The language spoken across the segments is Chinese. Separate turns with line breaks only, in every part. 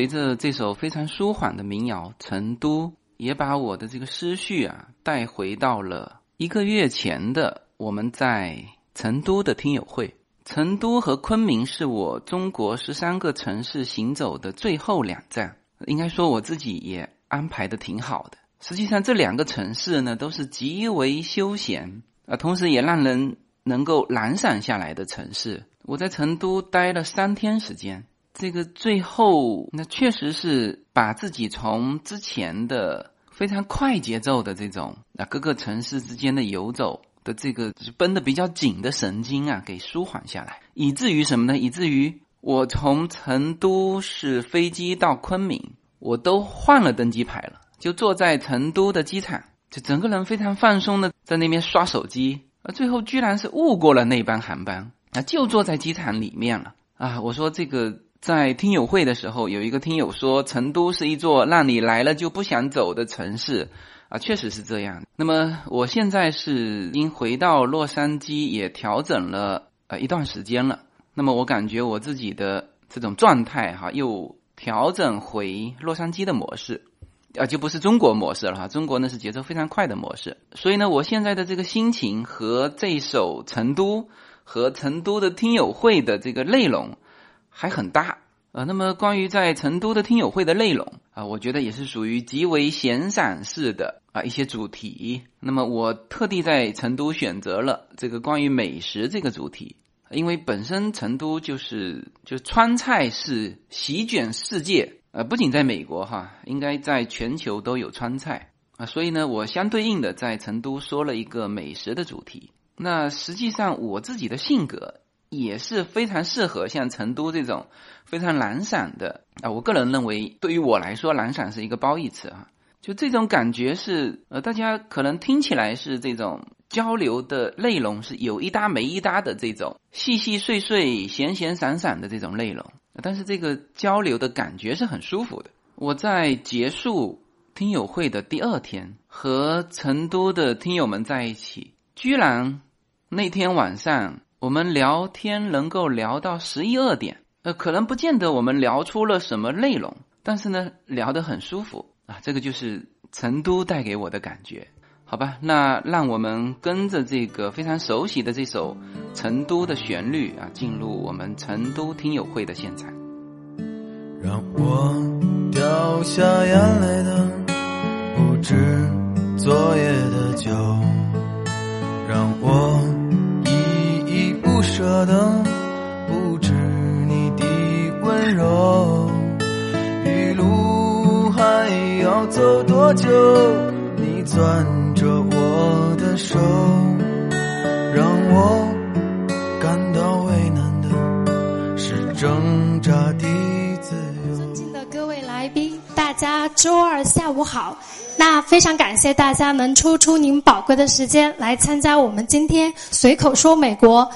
随着这首非常舒缓的民谣《成都》，也把我的这个思绪啊带回到了一个月前的我们在成都的听友会。成都和昆明是我中国十三个城市行走的最后两站，应该说我自己也安排的挺好的。实际上，这两个城市呢都是极为休闲啊，同时也让人能够懒散下来的城市。我在成都待了三天时间，这个最后那确实是把自己从之前的非常快节奏的这种啊各个城市之间的游走。的这个绷得比较紧的神经啊，给舒缓下来，以至于什么呢？以至于我从成都是飞机到昆明，我都换了登机牌了，就坐在成都的机场，就整个人非常放松的在那边刷手机，啊，最后居然是误过了那班航班，啊，就坐在机场里面了啊！我说这个在听友会的时候，有一个听友说，成都是一座让你来了就不想走的城市。啊，确实是这样。那么我现在是因回到洛杉矶，也调整了呃一段时间了。那么我感觉我自己的这种状态哈，又调整回洛杉矶的模式，啊，就不是中国模式了哈。中国呢是节奏非常快的模式，所以呢，我现在的这个心情和这首《成都》和成都的听友会的这个内容还很大。呃，那么关于在成都的听友会的内容啊，我觉得也是属于极为闲散式的啊一些主题。那么我特地在成都选择了这个关于美食这个主题，因为本身成都就是就川菜是席卷世界，呃，不仅在美国哈，应该在全球都有川菜啊，所以呢，我相对应的在成都说了一个美食的主题。那实际上我自己的性格。也是非常适合像成都这种非常懒散的啊，我个人认为，对于我来说，懒散是一个褒义词啊。就这种感觉是，呃，大家可能听起来是这种交流的内容是有一搭没一搭的这种细细碎碎、闲闲散散的这种内容，但是这个交流的感觉是很舒服的。我在结束听友会的第二天，和成都的听友们在一起，居然那天晚上。我们聊天能够聊到十一二点，呃，可能不见得我们聊出了什么内容，但是呢，聊得很舒服啊，这个就是成都带给我的感觉，好吧？那让我们跟着这个非常熟悉的这首《成都》的旋律啊，进入我们成都听友会的现场。
让我掉下眼泪的不止昨夜的酒，让我。舍得不止你的温柔，一路还要走多久？你攥着我的手，让我感到为难的是挣扎的自由。
尊敬的各位来宾，大家周二下午好。那非常感谢大家能抽出您宝贵的时间来参加我们今天随口说美国。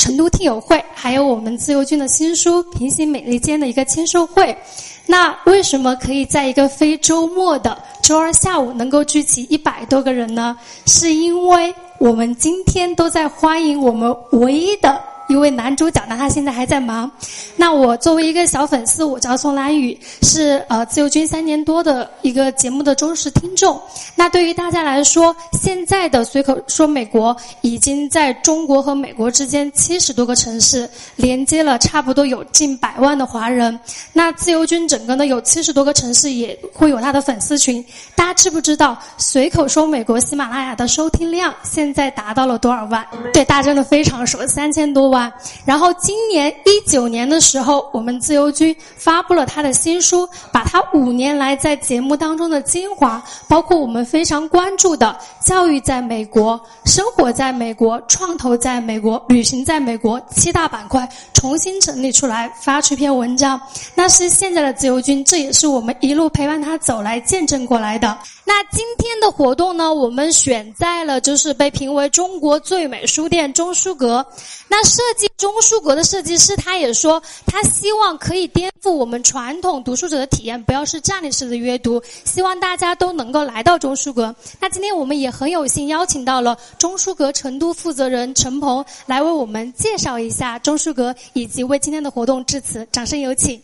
成都听友会，还有我们自由军的新书《平行美利坚》的一个签售会。那为什么可以在一个非周末的周二下午能够聚集一百多个人呢？是因为我们今天都在欢迎我们唯一的。一位男主角，那他现在还在忙。那我作为一个小粉丝，我叫宋兰雨，是呃自由军三年多的一个节目的忠实听众。那对于大家来说，现在的随口说美国已经在中国和美国之间七十多个城市连接了，差不多有近百万的华人。那自由军整个呢有七十多个城市也会有他的粉丝群。大家知不知道随口说美国喜马拉雅的收听量现在达到了多少万？对，大家真的非常熟，三千多万。然后今年一九年的时候，我们自由军发布了他的新书，把他五年来在节目当中的精华，包括我们非常关注的教育在美国、生活在美国、创投在美国、旅行在美国七大板块重新整理出来，发出一篇文章。那是现在的自由军，这也是我们一路陪伴他走来见证过来的。那今天的活动呢，我们选在了就是被评为中国最美书店中书阁。那设计中书阁的设计师，他也说，他希望可以颠覆我们传统读书者的体验，不要是站立式的阅读，希望大家都能够来到中书阁。那今天我们也很有幸邀请到了中书阁成都负责人陈鹏来为我们介绍一下中书阁，以及为今天的活动致辞。掌声有请。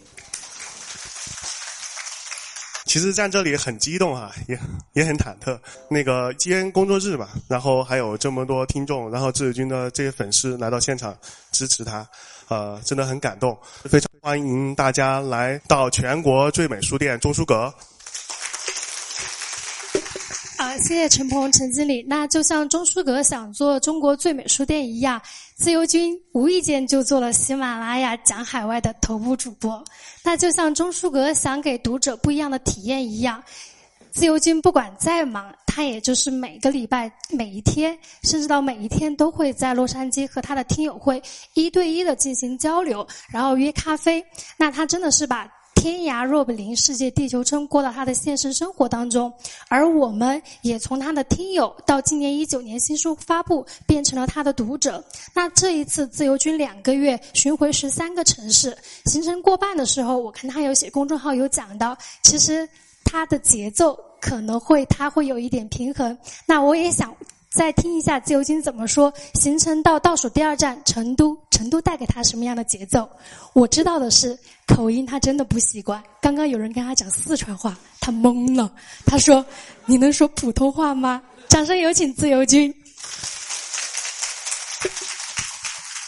其实站这里很激动哈，也也很忐忑。那个今天工作日嘛，然后还有这么多听众，然后志军的这些粉丝来到现场支持他，呃，真的很感动。非常欢迎大家来到全国最美书店钟书阁。
啊，谢谢陈鹏陈经理。那就像钟书阁想做中国最美书店一样，自由军无意间就做了喜马拉雅讲海外的头部主播。那就像钟书阁想给读者不一样的体验一样，自由军不管再忙，他也就是每个礼拜每一天，甚至到每一天都会在洛杉矶和他的听友会一对一的进行交流，然后约咖啡。那他真的是把。天涯若比邻，世界地球村过到他的现实生活当中，而我们也从他的听友到今年一九年新书发布，变成了他的读者。那这一次自由军两个月巡回十三个城市，行程过半的时候，我看他有写公众号有讲到，其实他的节奏可能会他会有一点平衡。那我也想。再听一下自由军怎么说。行程到倒数第二站成都，成都带给他什么样的节奏？我知道的是，口音他真的不习惯。刚刚有人跟他讲四川话，他懵了。他说：“你能说普通话吗？”掌声有请自由军。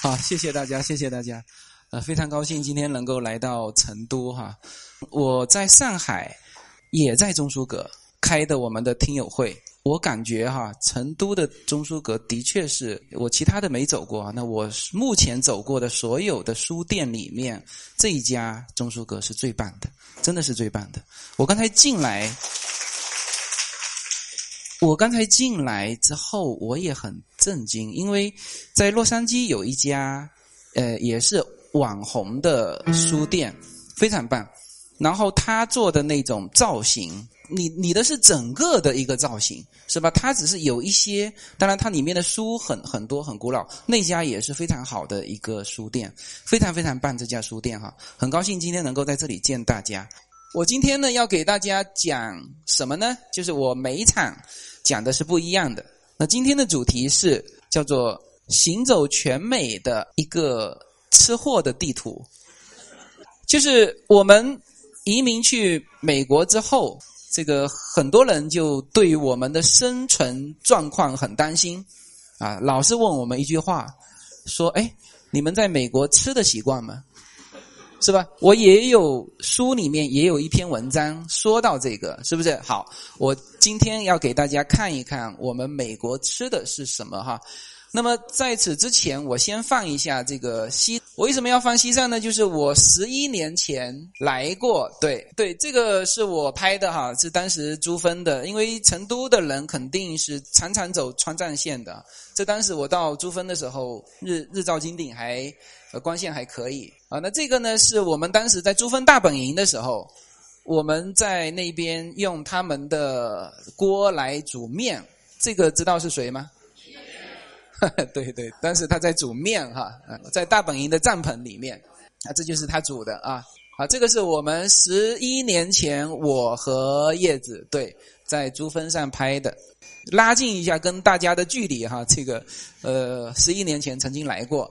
好，谢谢大家，谢谢大家。呃，非常高兴今天能够来到成都哈。我在上海，也在中书阁开的我们的听友会。我感觉哈，成都的中书阁的确是我其他的没走过啊。那我目前走过的所有的书店里面，这一家中书阁是最棒的，真的是最棒的。我刚才进来，我刚才进来之后，我也很震惊，因为在洛杉矶有一家，呃，也是网红的书店，非常棒。然后他做的那种造型。你你的是整个的一个造型是吧？它只是有一些，当然它里面的书很很多很古老。那家也是非常好的一个书店，非常非常棒这家书店哈。很高兴今天能够在这里见大家。我今天呢要给大家讲什么呢？就是我每一场讲的是不一样的。那今天的主题是叫做行走全美的一个吃货的地图，就是我们移民去美国之后。这个很多人就对我们的生存状况很担心，啊，老是问我们一句话，说：“哎，你们在美国吃的习惯吗？是吧？”我也有书里面也有一篇文章说到这个，是不是？好，我今天要给大家看一看我们美国吃的是什么哈。那么在此之前，我先放一下这个西。我为什么要放西藏呢？就是我十一年前来过，对对，这个是我拍的哈，是当时珠峰的。因为成都的人肯定是常常走川藏线的。这当时我到珠峰的时候，日日照金顶还呃光线还可以啊。那这个呢，是我们当时在珠峰大本营的时候，我们在那边用他们的锅来煮面。这个知道是谁吗？对对，但是他在煮面哈，在大本营的帐篷里面，啊，这就是他煮的啊，啊，这个是我们十一年前我和叶子对在珠峰上拍的，拉近一下跟大家的距离哈，这个呃十一年前曾经来过，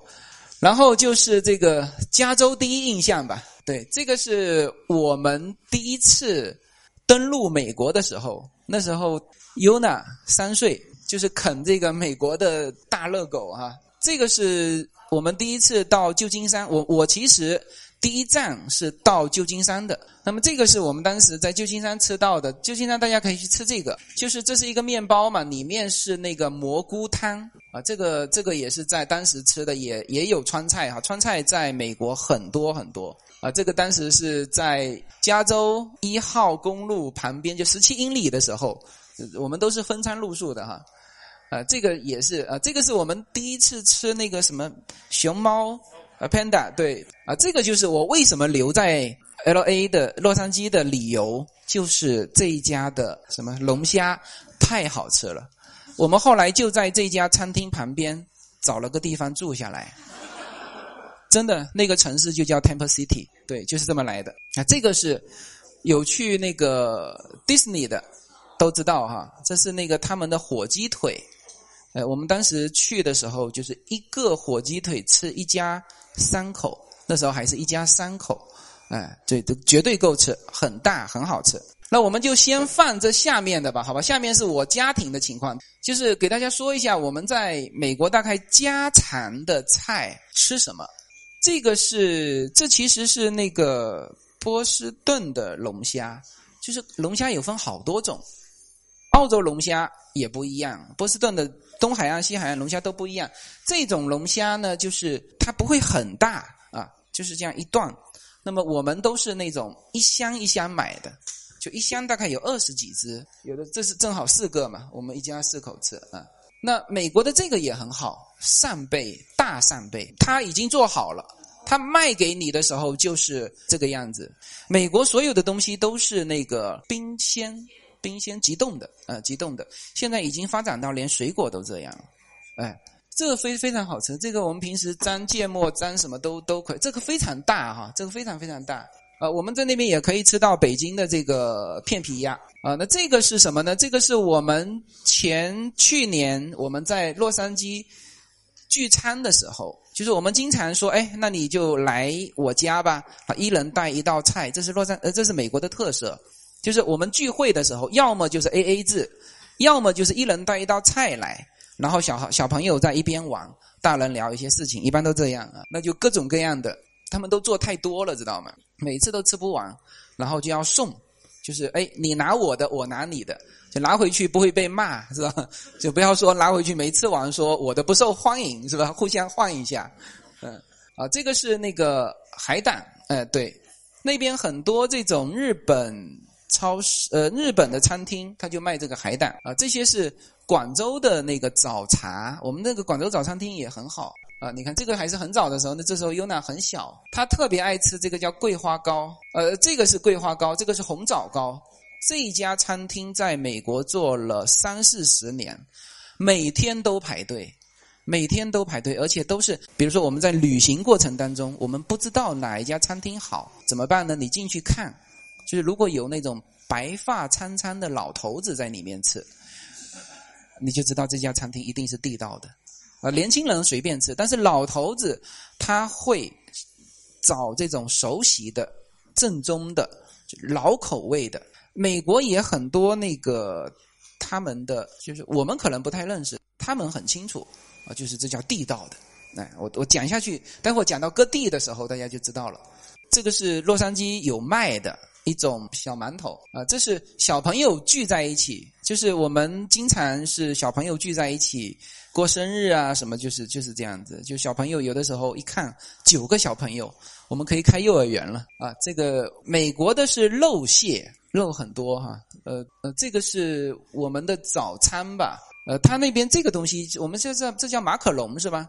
然后就是这个加州第一印象吧，对，这个是我们第一次登陆美国的时候，那时候 Yuna 三岁。就是啃这个美国的大热狗哈，这个是我们第一次到旧金山。我我其实第一站是到旧金山的。那么这个是我们当时在旧金山吃到的。旧金山大家可以去吃这个，就是这是一个面包嘛，里面是那个蘑菇汤啊。这个这个也是在当时吃的，也也有川菜哈。川菜在美国很多很多啊。这个当时是在加州一号公路旁边，就十七英里的时候，我们都是分餐露宿的哈。啊，这个也是啊，这个是我们第一次吃那个什么熊猫呃，panda，对啊，这个就是我为什么留在 L A 的洛杉矶的理由，就是这一家的什么龙虾太好吃了。我们后来就在这家餐厅旁边找了个地方住下来，真的，那个城市就叫 Temple City，对，就是这么来的。啊，这个是有去那个 Disney 的都知道哈，这是那个他们的火鸡腿。呃，我们当时去的时候，就是一个火鸡腿吃一家三口，那时候还是一家三口，哎，这都绝对够吃，很大，很好吃。那我们就先放这下面的吧，好吧？下面是我家庭的情况，就是给大家说一下我们在美国大概家常的菜吃什么。这个是，这其实是那个波士顿的龙虾，就是龙虾有分好多种，澳洲龙虾也不一样，波士顿的东海岸、西海岸龙虾都不一样。这种龙虾呢，就是它不会很大啊，就是这样一段。那么我们都是那种一箱一箱买的，就一箱大概有二十几只，有的这是正好四个嘛，我们一家四口吃啊。那美国的这个也很好，扇贝大扇贝，它已经做好了，它卖给你的时候就是这个样子。美国所有的东西都是那个冰鲜、冰鲜急冻的，呃，急冻的。现在已经发展到连水果都这样，哎，这个非非常好吃。这个我们平时沾芥末、沾什么都都可以。这个非常大哈，这个非常非常大。呃，我们在那边也可以吃到北京的这个片皮鸭啊。那这个是什么呢？这个是我们前去年我们在洛杉矶聚餐的时候，就是我们经常说，哎，那你就来我家吧，啊，一人带一道菜。这是洛杉，呃，这是美国的特色，就是我们聚会的时候，要么就是 A A 制，要么就是一人带一道菜来，然后小小朋友在一边玩，大人聊一些事情，一般都这样啊。那就各种各样的，他们都做太多了，知道吗？每次都吃不完，然后就要送，就是哎，你拿我的，我拿你的，就拿回去不会被骂，是吧？就不要说拿回去没吃完，说我的不受欢迎，是吧？互相换一下，嗯，啊，这个是那个海胆，哎，对，那边很多这种日本超市，呃，日本的餐厅，他就卖这个海胆啊，这些是广州的那个早茶，我们那个广州早餐厅也很好。啊，你看这个还是很早的时候，那这时候优娜很小，她特别爱吃这个叫桂花糕，呃，这个是桂花糕，这个是红枣糕。这一家餐厅在美国做了三四十年，每天都排队，每天都排队，而且都是，比如说我们在旅行过程当中，我们不知道哪一家餐厅好，怎么办呢？你进去看，就是如果有那种白发苍苍的老头子在里面吃，你就知道这家餐厅一定是地道的。啊，年轻人随便吃，但是老头子他会找这种熟悉的、正宗的、老口味的。美国也很多那个他们的，就是我们可能不太认识，他们很清楚啊，就是这叫地道的。来，我我讲下去，待会讲到各地的时候，大家就知道了。这个是洛杉矶有卖的一种小馒头啊，这是小朋友聚在一起，就是我们经常是小朋友聚在一起。过生日啊，什么就是就是这样子。就小朋友有的时候一看九个小朋友，我们可以开幼儿园了啊。这个美国的是肉蟹，肉很多哈。呃呃，这个是我们的早餐吧？呃，他那边这个东西，我们现在这叫马可龙是吧？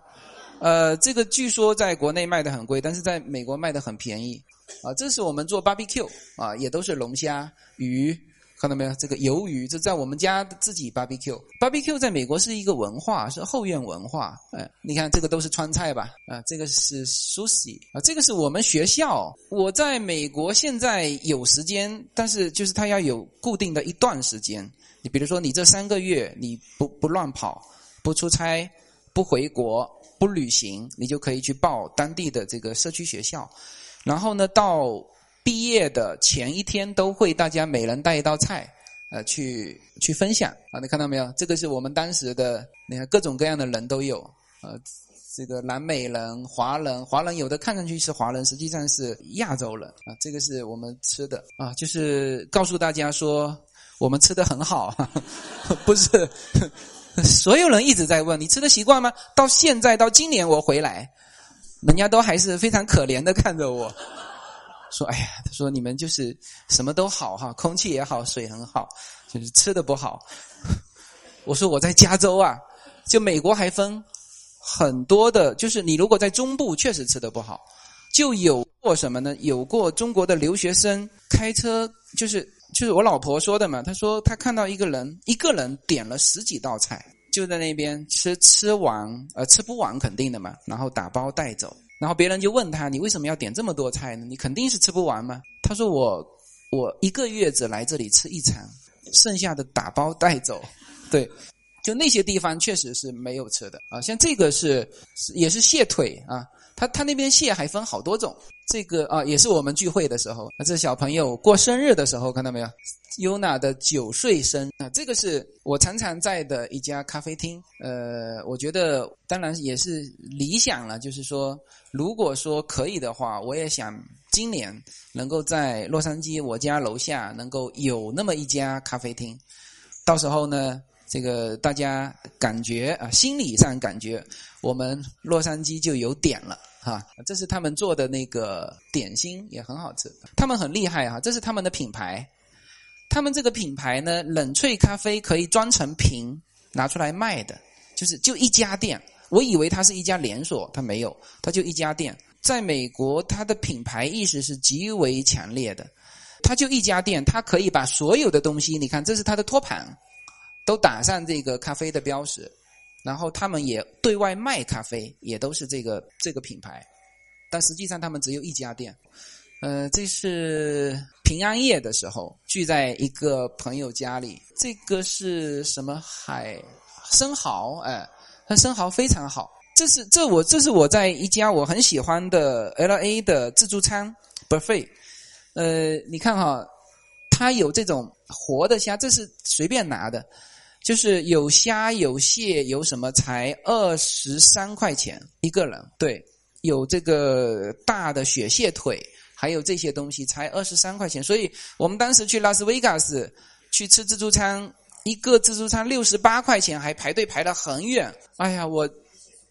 呃，这个据说在国内卖的很贵，但是在美国卖的很便宜啊。这是我们做 barbecue 啊，也都是龙虾、鱼。看到没有？这个鱿鱼，这在我们家自己 barbecue。barbecue 在美国是一个文化，是后院文化。哎，你看这个都是川菜吧？啊，这个是 sushi 啊，这个是我们学校。我在美国现在有时间，但是就是他要有固定的一段时间。你比如说，你这三个月你不不乱跑，不出差，不回国，不旅行，你就可以去报当地的这个社区学校。然后呢，到毕业的前一天都会，大家每人带一道菜，呃，去去分享啊！你看到没有？这个是我们当时的，你看各种各样的人都有，呃，这个南美人、华人，华人有的看上去是华人，实际上是亚洲人啊。这个是我们吃的啊，就是告诉大家说我们吃的很好，不是 所有人一直在问你吃的习惯吗？到现在到今年我回来，人家都还是非常可怜的看着我。说，哎呀，他说你们就是什么都好哈，空气也好，水很好，就是吃的不好。我说我在加州啊，就美国还分很多的，就是你如果在中部确实吃的不好，就有过什么呢？有过中国的留学生开车，就是就是我老婆说的嘛，她说她看到一个人一个人点了十几道菜，就在那边吃，吃完呃吃不完肯定的嘛，然后打包带走。然后别人就问他：“你为什么要点这么多菜呢？你肯定是吃不完吗？”他说：“我我一个月只来这里吃一餐，剩下的打包带走。”对，就那些地方确实是没有吃的啊。像这个是也是蟹腿啊，他他那边蟹还分好多种。这个啊，也是我们聚会的时候，那这小朋友过生日的时候，看到没有？Yuna 的九岁生啊，这个是我常常在的一家咖啡厅。呃，我觉得当然也是理想了，就是说，如果说可以的话，我也想今年能够在洛杉矶我家楼下能够有那么一家咖啡厅。到时候呢，这个大家感觉啊，心理上感觉我们洛杉矶就有点了。哈，这是他们做的那个点心，也很好吃。他们很厉害哈，这是他们的品牌。他们这个品牌呢，冷萃咖啡可以装成瓶拿出来卖的，就是就一家店。我以为它是一家连锁，它没有，它就一家店。在美国，它的品牌意识是极为强烈的。它就一家店，它可以把所有的东西，你看，这是它的托盘，都打上这个咖啡的标识。然后他们也对外卖咖啡，也都是这个这个品牌，但实际上他们只有一家店。呃，这是平安夜的时候聚在一个朋友家里，这个是什么海生蚝？哎，它生蚝非常好。这是这我这是我在一家我很喜欢的 L A 的自助餐 buffet。呃，你看哈，它有这种活的虾，这是随便拿的。就是有虾有蟹有什么才二十三块钱一个人，对，有这个大的雪蟹腿，还有这些东西才二十三块钱。所以我们当时去拉斯维加斯去吃自助餐，一个自助餐六十八块钱，还排队排了很远。哎呀，我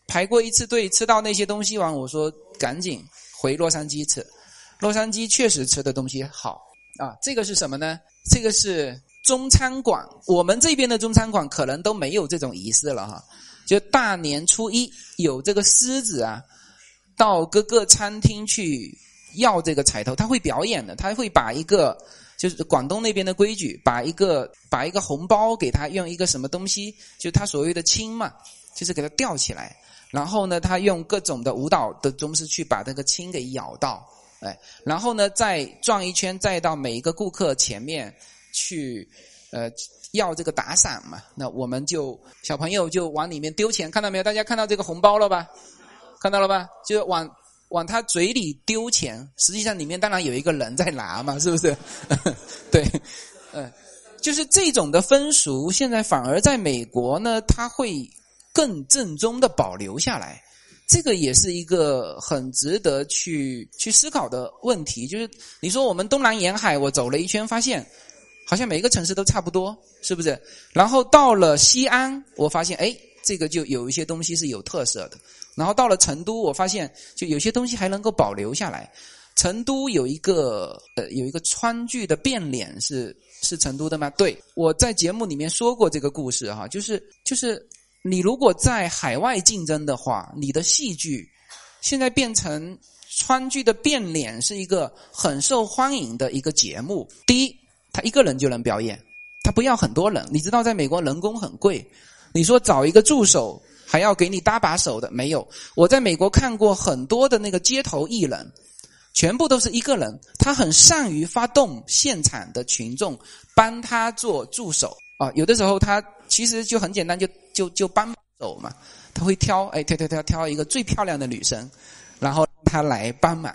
排过一次队，吃到那些东西完，我说赶紧回洛杉矶吃。洛杉矶确实吃的东西好啊。这个是什么呢？这个是。中餐馆，我们这边的中餐馆可能都没有这种仪式了哈。就大年初一有这个狮子啊，到各个餐厅去要这个彩头，他会表演的，他会把一个就是广东那边的规矩，把一个把一个红包给他，用一个什么东西，就他所谓的亲嘛，就是给他吊起来，然后呢，他用各种的舞蹈的中式去把这个亲给咬到，哎，然后呢再转一圈，再到每一个顾客前面。去，呃，要这个打赏嘛？那我们就小朋友就往里面丢钱，看到没有？大家看到这个红包了吧？看到了吧？就往往他嘴里丢钱，实际上里面当然有一个人在拿嘛，是不是？对，嗯，就是这种的风俗，现在反而在美国呢，他会更正宗的保留下来。这个也是一个很值得去去思考的问题。就是你说我们东南沿海，我走了一圈，发现。好像每个城市都差不多，是不是？然后到了西安，我发现，哎，这个就有一些东西是有特色的。然后到了成都，我发现就有些东西还能够保留下来。成都有一个呃，有一个川剧的变脸是是成都的吗？对，我在节目里面说过这个故事哈，就是就是你如果在海外竞争的话，你的戏剧现在变成川剧的变脸是一个很受欢迎的一个节目。第一。他一个人就能表演，他不要很多人。你知道，在美国人工很贵，你说找一个助手还要给你搭把手的，没有。我在美国看过很多的那个街头艺人，全部都是一个人，他很善于发动现场的群众帮他做助手啊。有的时候他其实就很简单，就就就帮手嘛。他会挑，哎，挑挑挑挑一个最漂亮的女生，然后他来帮忙。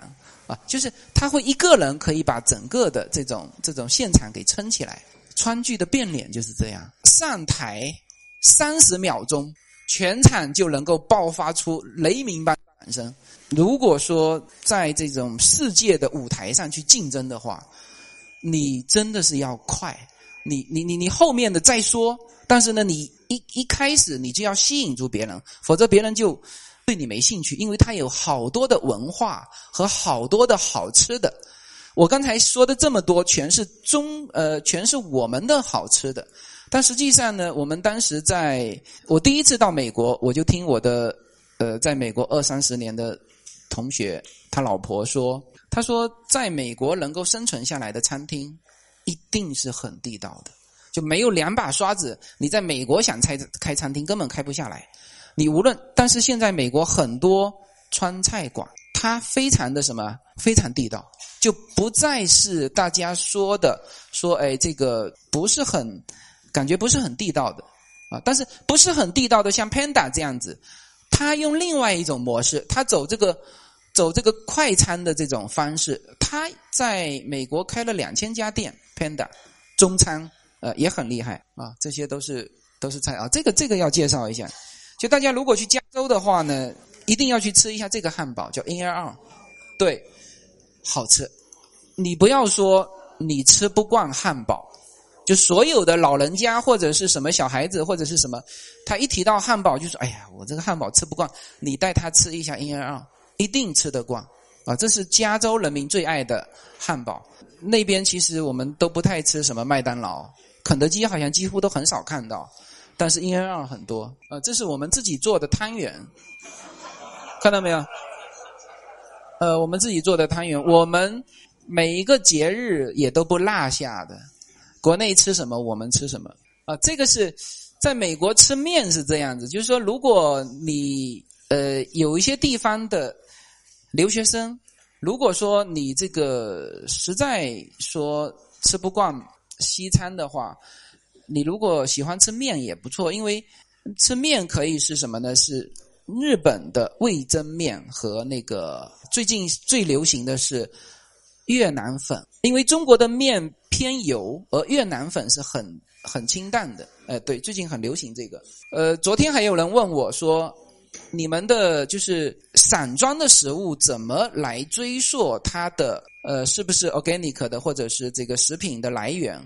就是他会一个人可以把整个的这种这种现场给撑起来。川剧的变脸就是这样，上台三十秒钟，全场就能够爆发出雷鸣般的掌声。如果说在这种世界的舞台上去竞争的话，你真的是要快，你你你你后面的再说，但是呢，你一一开始你就要吸引住别人，否则别人就。对你没兴趣，因为它有好多的文化和好多的好吃的。我刚才说的这么多，全是中呃，全是我们的好吃的。但实际上呢，我们当时在我第一次到美国，我就听我的呃，在美国二三十年的同学他老婆说，他说在美国能够生存下来的餐厅，一定是很地道的，就没有两把刷子，你在美国想开开餐厅根本开不下来。你无论，但是现在美国很多川菜馆，它非常的什么，非常地道，就不再是大家说的说，哎，这个不是很，感觉不是很地道的啊。但是不是很地道的，像 Panda 这样子，他用另外一种模式，他走这个走这个快餐的这种方式。他在美国开了两千家店，Panda 中餐呃也很厉害啊，这些都是都是菜啊。这个这个要介绍一下，就大家如果去加州的话呢，一定要去吃一下这个汉堡，叫 In-N-Out，对，好吃。你不要说你吃不惯汉堡。就所有的老人家或者是什么小孩子或者是什么，他一提到汉堡就说：“哎呀，我这个汉堡吃不惯。”你带他吃一下 In-N-Out，一定吃得惯啊！这是加州人民最爱的汉堡。那边其实我们都不太吃什么麦当劳、肯德基，好像几乎都很少看到，但是 In-N-Out 很多啊。这是我们自己做的汤圆，看到没有？呃，我们自己做的汤圆，我们每一个节日也都不落下的。国内吃什么，我们吃什么啊？这个是在美国吃面是这样子，就是说，如果你呃有一些地方的留学生，如果说你这个实在说吃不惯西餐的话，你如果喜欢吃面也不错，因为吃面可以是什么呢？是日本的味增面和那个最近最流行的是越南粉，因为中国的面。偏油，而越南粉是很很清淡的。哎，对，最近很流行这个。呃，昨天还有人问我说，你们的就是散装的食物怎么来追溯它的呃是不是 organic 的或者是这个食品的来源？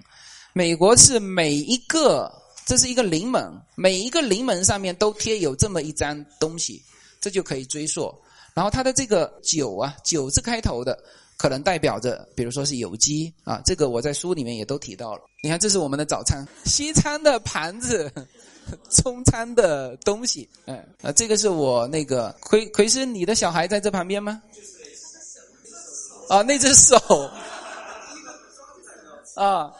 美国是每一个，这是一个临门，每一个临门上面都贴有这么一张东西，这就可以追溯。然后它的这个九啊，九字开头的。可能代表着，比如说是有机啊，这个我在书里面也都提到了。你看，这是我们的早餐，西餐的盘子，中餐的东西，嗯啊，这个是我那个奎奎是你的小孩在这旁边吗？啊，那只手，啊，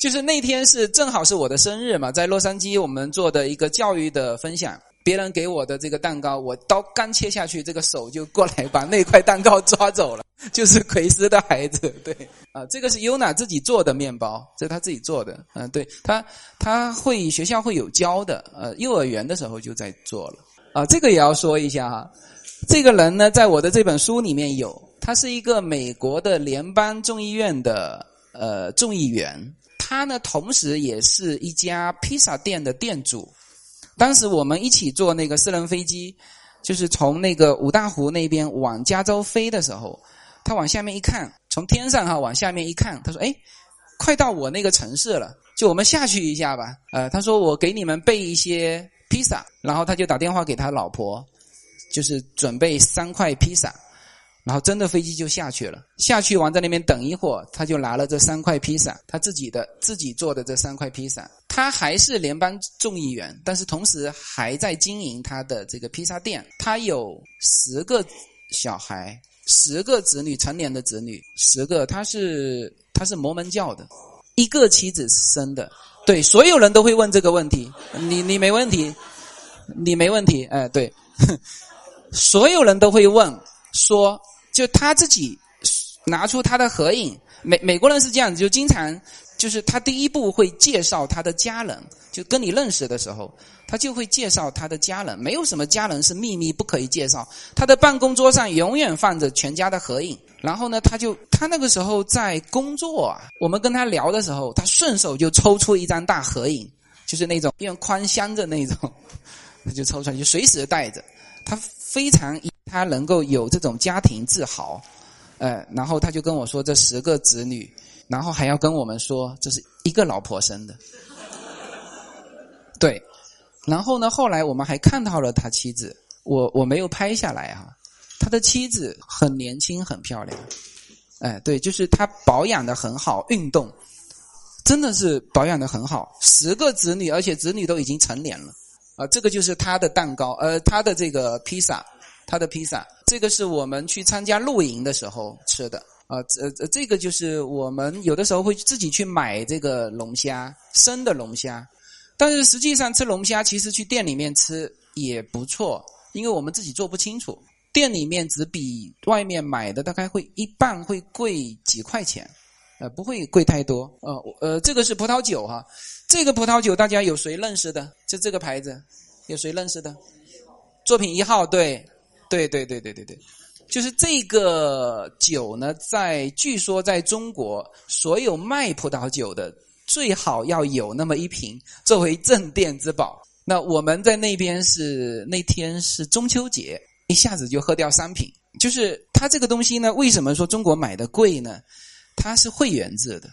就是那天是正好是我的生日嘛，在洛杉矶我们做的一个教育的分享。别人给我的这个蛋糕，我刀刚切下去，这个手就过来把那块蛋糕抓走了。就是奎斯的孩子，对啊，这个是尤娜自己做的面包，这是他自己做的。嗯，对他他会学校会有教的，呃，幼儿园的时候就在做了。啊，这个也要说一下哈，这个人呢，在我的这本书里面有，他是一个美国的联邦众议院的呃众议员，他呢同时也是一家披萨店的店主。当时我们一起坐那个私人飞机，就是从那个五大湖那边往加州飞的时候，他往下面一看，从天上哈往下面一看，他说：“哎，快到我那个城市了，就我们下去一下吧。”呃，他说：“我给你们备一些披萨。”然后他就打电话给他老婆，就是准备三块披萨。然后真的飞机就下去了，下去完在那边等一会儿，他就拿了这三块披萨，他自己的自己做的这三块披萨。他还是联邦众议员，但是同时还在经营他的这个披萨店。他有十个小孩，十个子女，成年的子女十个。他是他是摩门教的，一个妻子生的。对，所有人都会问这个问题，你你没问题，你没问题，哎，对，所有人都会问说。就他自己拿出他的合影，美美国人是这样子，就经常就是他第一步会介绍他的家人，就跟你认识的时候，他就会介绍他的家人，没有什么家人是秘密不可以介绍。他的办公桌上永远放着全家的合影，然后呢，他就他那个时候在工作啊，我们跟他聊的时候，他顺手就抽出一张大合影，就是那种用宽箱的那种，他 就抽出来就随时带着，他非常。他能够有这种家庭自豪，呃，然后他就跟我说这十个子女，然后还要跟我们说这是一个老婆生的，对，然后呢，后来我们还看到了他妻子，我我没有拍下来啊，他的妻子很年轻很漂亮，哎，对，就是他保养的很好，运动，真的是保养的很好，十个子女，而且子女都已经成年了，啊，这个就是他的蛋糕，呃，他的这个披萨。他的披萨，这个是我们去参加露营的时候吃的啊，这这这个就是我们有的时候会自己去买这个龙虾，生的龙虾，但是实际上吃龙虾其实去店里面吃也不错，因为我们自己做不清楚，店里面只比外面买的大概会一半会贵几块钱，呃，不会贵太多，呃呃，这个是葡萄酒哈，这个葡萄酒大家有谁认识的？就这个牌子，有谁认识的？作品一号对。对对对对对对，就是这个酒呢，在据说在中国所有卖葡萄酒的最好要有那么一瓶作为镇店之宝。那我们在那边是那天是中秋节，一下子就喝掉三瓶。就是它这个东西呢，为什么说中国买的贵呢？它是会员制的，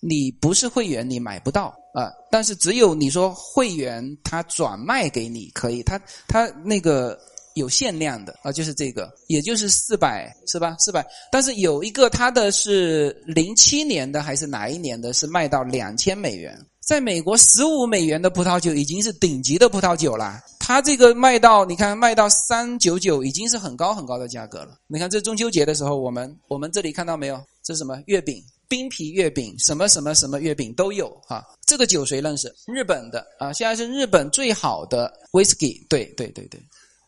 你不是会员你买不到啊。但是只有你说会员，他转卖给你可以，他他那个有限量的啊，就是这个，也就是四百是吧？四百。但是有一个它的是零七年的还是哪一年的，是卖到两千美元。在美国，十五美元的葡萄酒已经是顶级的葡萄酒了。它这个卖到，你看卖到三九九，已经是很高很高的价格了。你看这中秋节的时候，我们我们这里看到没有？这是什么月饼？冰皮月饼，什么什么什么月饼都有哈。这个酒谁认识？日本的啊，现在是日本最好的 whisky。对对对对，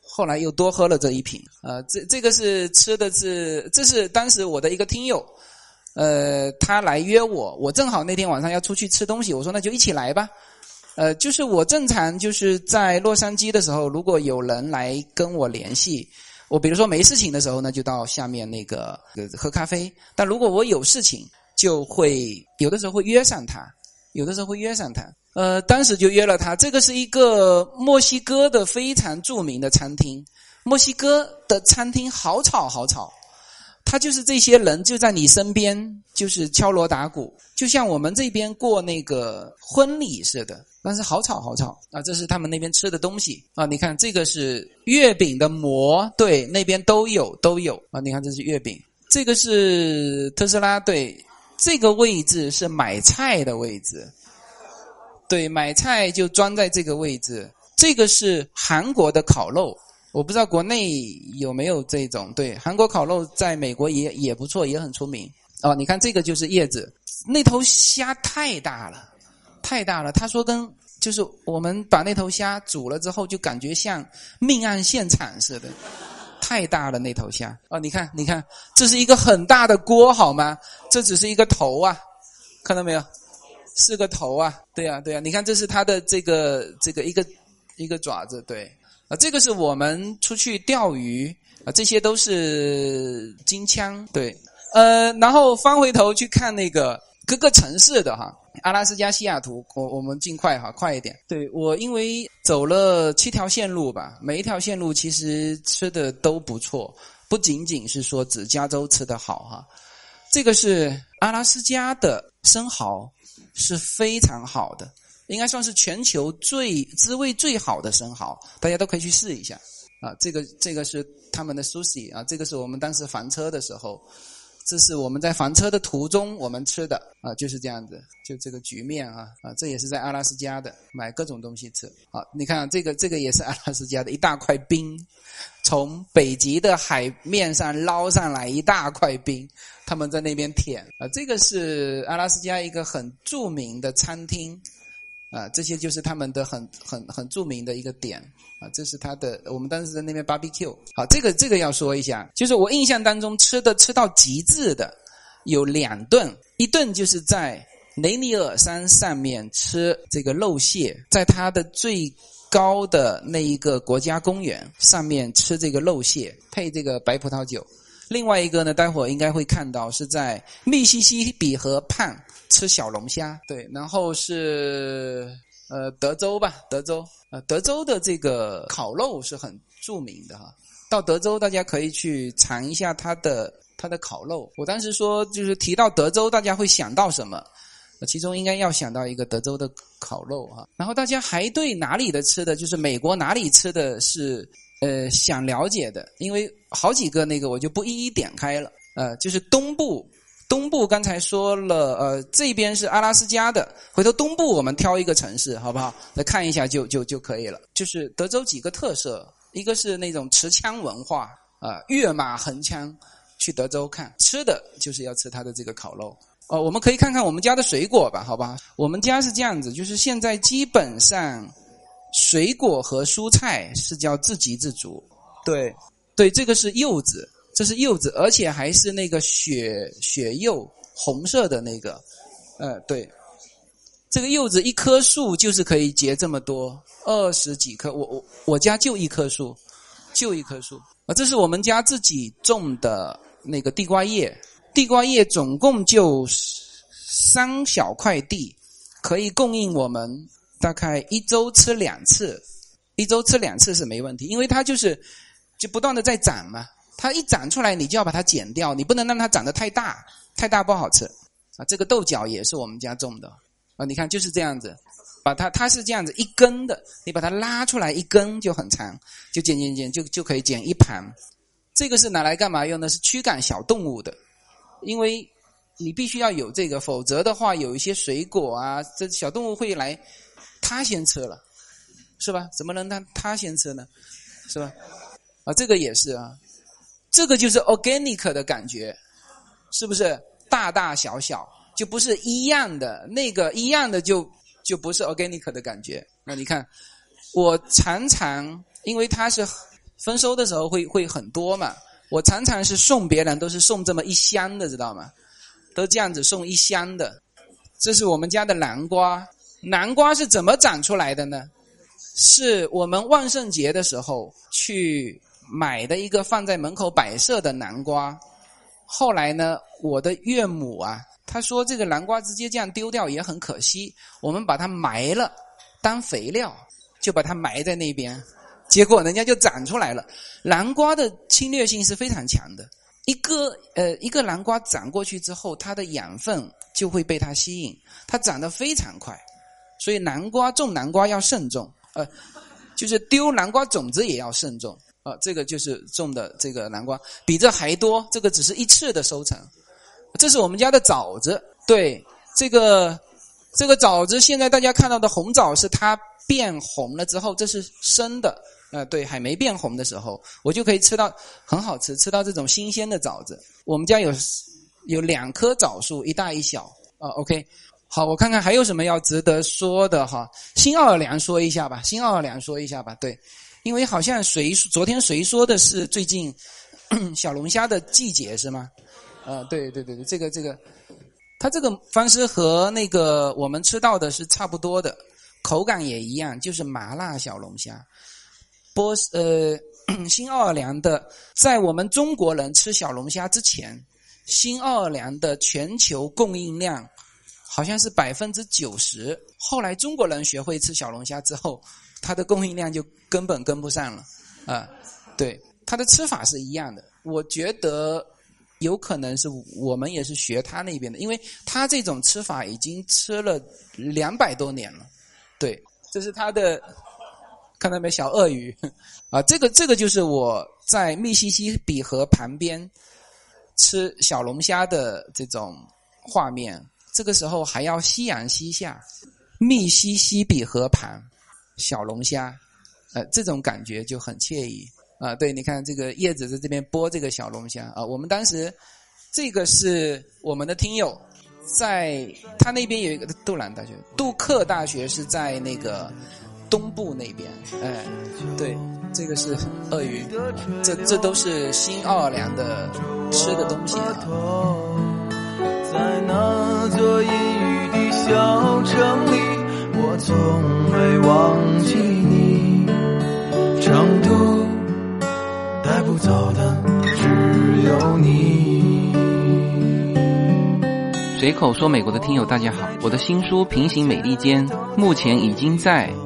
后来又多喝了这一瓶。呃，这这个是吃的是，这是当时我的一个听友。呃，他来约我，我正好那天晚上要出去吃东西，我说那就一起来吧。呃，就是我正常就是在洛杉矶的时候，如果有人来跟我联系，我比如说没事情的时候呢，就到下面那个喝咖啡。但如果我有事情，就会有的时候会约上他，有的时候会约上他。呃，当时就约了他。这个是一个墨西哥的非常著名的餐厅，墨西哥的餐厅好吵好吵。他就是这些人就在你身边，就是敲锣打鼓，就像我们这边过那个婚礼似的。但是好吵好吵啊！这是他们那边吃的东西啊！你看这个是月饼的馍，对，那边都有都有啊！你看这是月饼，这个是特斯拉，对，这个位置是买菜的位置，对，买菜就装在这个位置。这个是韩国的烤肉。我不知道国内有没有这种对韩国烤肉，在美国也也不错，也很出名哦。你看这个就是叶子，那头虾太大了，太大了。他说跟就是我们把那头虾煮了之后，就感觉像命案现场似的，太大了那头虾哦。你看，你看，这是一个很大的锅好吗？这只是一个头啊，看到没有？是个头啊，对呀，对呀。你看，这是它的这个这个一个一个爪子，对。啊，这个是我们出去钓鱼啊，这些都是金枪对，呃，然后翻回头去看那个各个城市的哈，阿拉斯加西雅图，我我们尽快哈，快一点。对我因为走了七条线路吧，每一条线路其实吃的都不错，不仅仅是说指加州吃的好哈，这个是阿拉斯加的生蚝是非常好的。应该算是全球最滋味最好的生蚝，大家都可以去试一下啊！这个这个是他们的 sushi 啊，这个是我们当时房车的时候，这是我们在房车的途中我们吃的啊，就是这样子，就这个局面啊啊，这也是在阿拉斯加的，买各种东西吃啊！你看这个这个也是 阿拉斯加的一大块冰，从北极的海面上捞上来一大块冰，他们在那边舔啊！这个是阿拉斯加一个很著名的餐厅。啊，这些就是他们的很很很著名的一个点啊，这是他的。我们当时在那边 barbecue，好，这个这个要说一下，就是我印象当中吃的吃到极致的有两顿，一顿就是在雷尼尔山上面吃这个肉蟹，在它的最高的那一个国家公园上面吃这个肉蟹，配这个白葡萄酒。另外一个呢，待会儿应该会看到是在密西西比河畔。吃小龙虾，对，然后是呃德州吧，德州，呃德州的这个烤肉是很著名的哈。到德州大家可以去尝一下它的它的烤肉。我当时说就是提到德州，大家会想到什么？其中应该要想到一个德州的烤肉哈。然后大家还对哪里的吃的，就是美国哪里吃的是呃想了解的，因为好几个那个我就不一一点开了，呃就是东部。东部刚才说了，呃，这边是阿拉斯加的。回头东部我们挑一个城市，好不好？来看一下就就就可以了。就是德州几个特色，一个是那种持枪文化啊，跃马横枪去德州看吃的，就是要吃它的这个烤肉。哦，我们可以看看我们家的水果吧，好吧？我们家是这样子，就是现在基本上水果和蔬菜是叫自给自足。对，对，这个是柚子。这是柚子，而且还是那个雪雪柚，红色的那个，呃，对，这个柚子一棵树就是可以结这么多，二十几棵，我我我家就一棵树，就一棵树，啊，这是我们家自己种的那个地瓜叶，地瓜叶总共就三小块地，可以供应我们大概一周吃两次，一周吃两次是没问题，因为它就是就不断的在长嘛，它一长出来你就要把它剪掉，你不能让它长得太大，太大不好吃啊。这个豆角也是我们家种的啊，你看就是这样子。把它，它是这样子一根的，你把它拉出来一根就很长，就剪剪剪就就可以剪一盘。这个是拿来干嘛用的？是驱赶小动物的，因为你必须要有这个，否则的话有一些水果啊，这小动物会来，它先吃了，是吧？怎么能让它先吃呢？是吧？啊，这个也是啊，这个就是 organic 的感觉，是不是？大大小小就不是一样的，那个一样的就。就不是 organic 的感觉。那你看，我常常因为它是丰收的时候会会很多嘛，我常常是送别人都是送这么一箱的，知道吗？都这样子送一箱的。这是我们家的南瓜，南瓜是怎么长出来的呢？是我们万圣节的时候去买的一个放在门口摆设的南瓜。后来呢，我的岳母啊。他说：“这个南瓜直接这样丢掉也很可惜，我们把它埋了当肥料，就把它埋在那边，结果人家就长出来了。南瓜的侵略性是非常强的，一个呃一个南瓜长过去之后，它的养分就会被它吸引，它长得非常快。所以南瓜种南瓜要慎重，呃，就是丢南瓜种子也要慎重啊。这个就是种的这个南瓜比这还多，这个只是一次的收成。”这是我们家的枣子，对这个这个枣子，现在大家看到的红枣是它变红了之后，这是生的，呃，对，还没变红的时候，我就可以吃到很好吃，吃到这种新鲜的枣子。我们家有有两棵枣树，一大一小啊。OK，好，我看看还有什么要值得说的哈。新奥尔良说一下吧，新奥尔良说一下吧，对，因为好像谁昨天谁说的是最近 小龙虾的季节是吗？呃，对对对对，这个这个，它这个方式和那个我们吃到的是差不多的，口感也一样，就是麻辣小龙虾。波呃，新奥尔良的，在我们中国人吃小龙虾之前，新奥尔良的全球供应量好像是百分之九十。后来中国人学会吃小龙虾之后，它的供应量就根本跟不上了。啊，对，它的吃法是一样的，我觉得。有可能是我们也是学他那边的，因为他这种吃法已经吃了两百多年了。对，这是他的，看到没？小鳄鱼啊，这个这个就是我在密西西比河旁边吃小龙虾的这种画面。这个时候还要夕阳西下，密西西比河旁小龙虾，呃，这种感觉就很惬意。啊，对，你看这个叶子在这边剥这个小龙虾啊。我们当时，这个是我们的听友，在他那边有一个杜兰大学，杜克大学是在那个东部那边。哎，对，这个是鳄鱼，这这都是新奥尔良的吃的东西。在那座阴雨的小城里，我从未忘记你，成都。带不走的只有你。
随口说，美国的听友大家好，我的新书《平行美利坚》目前已经在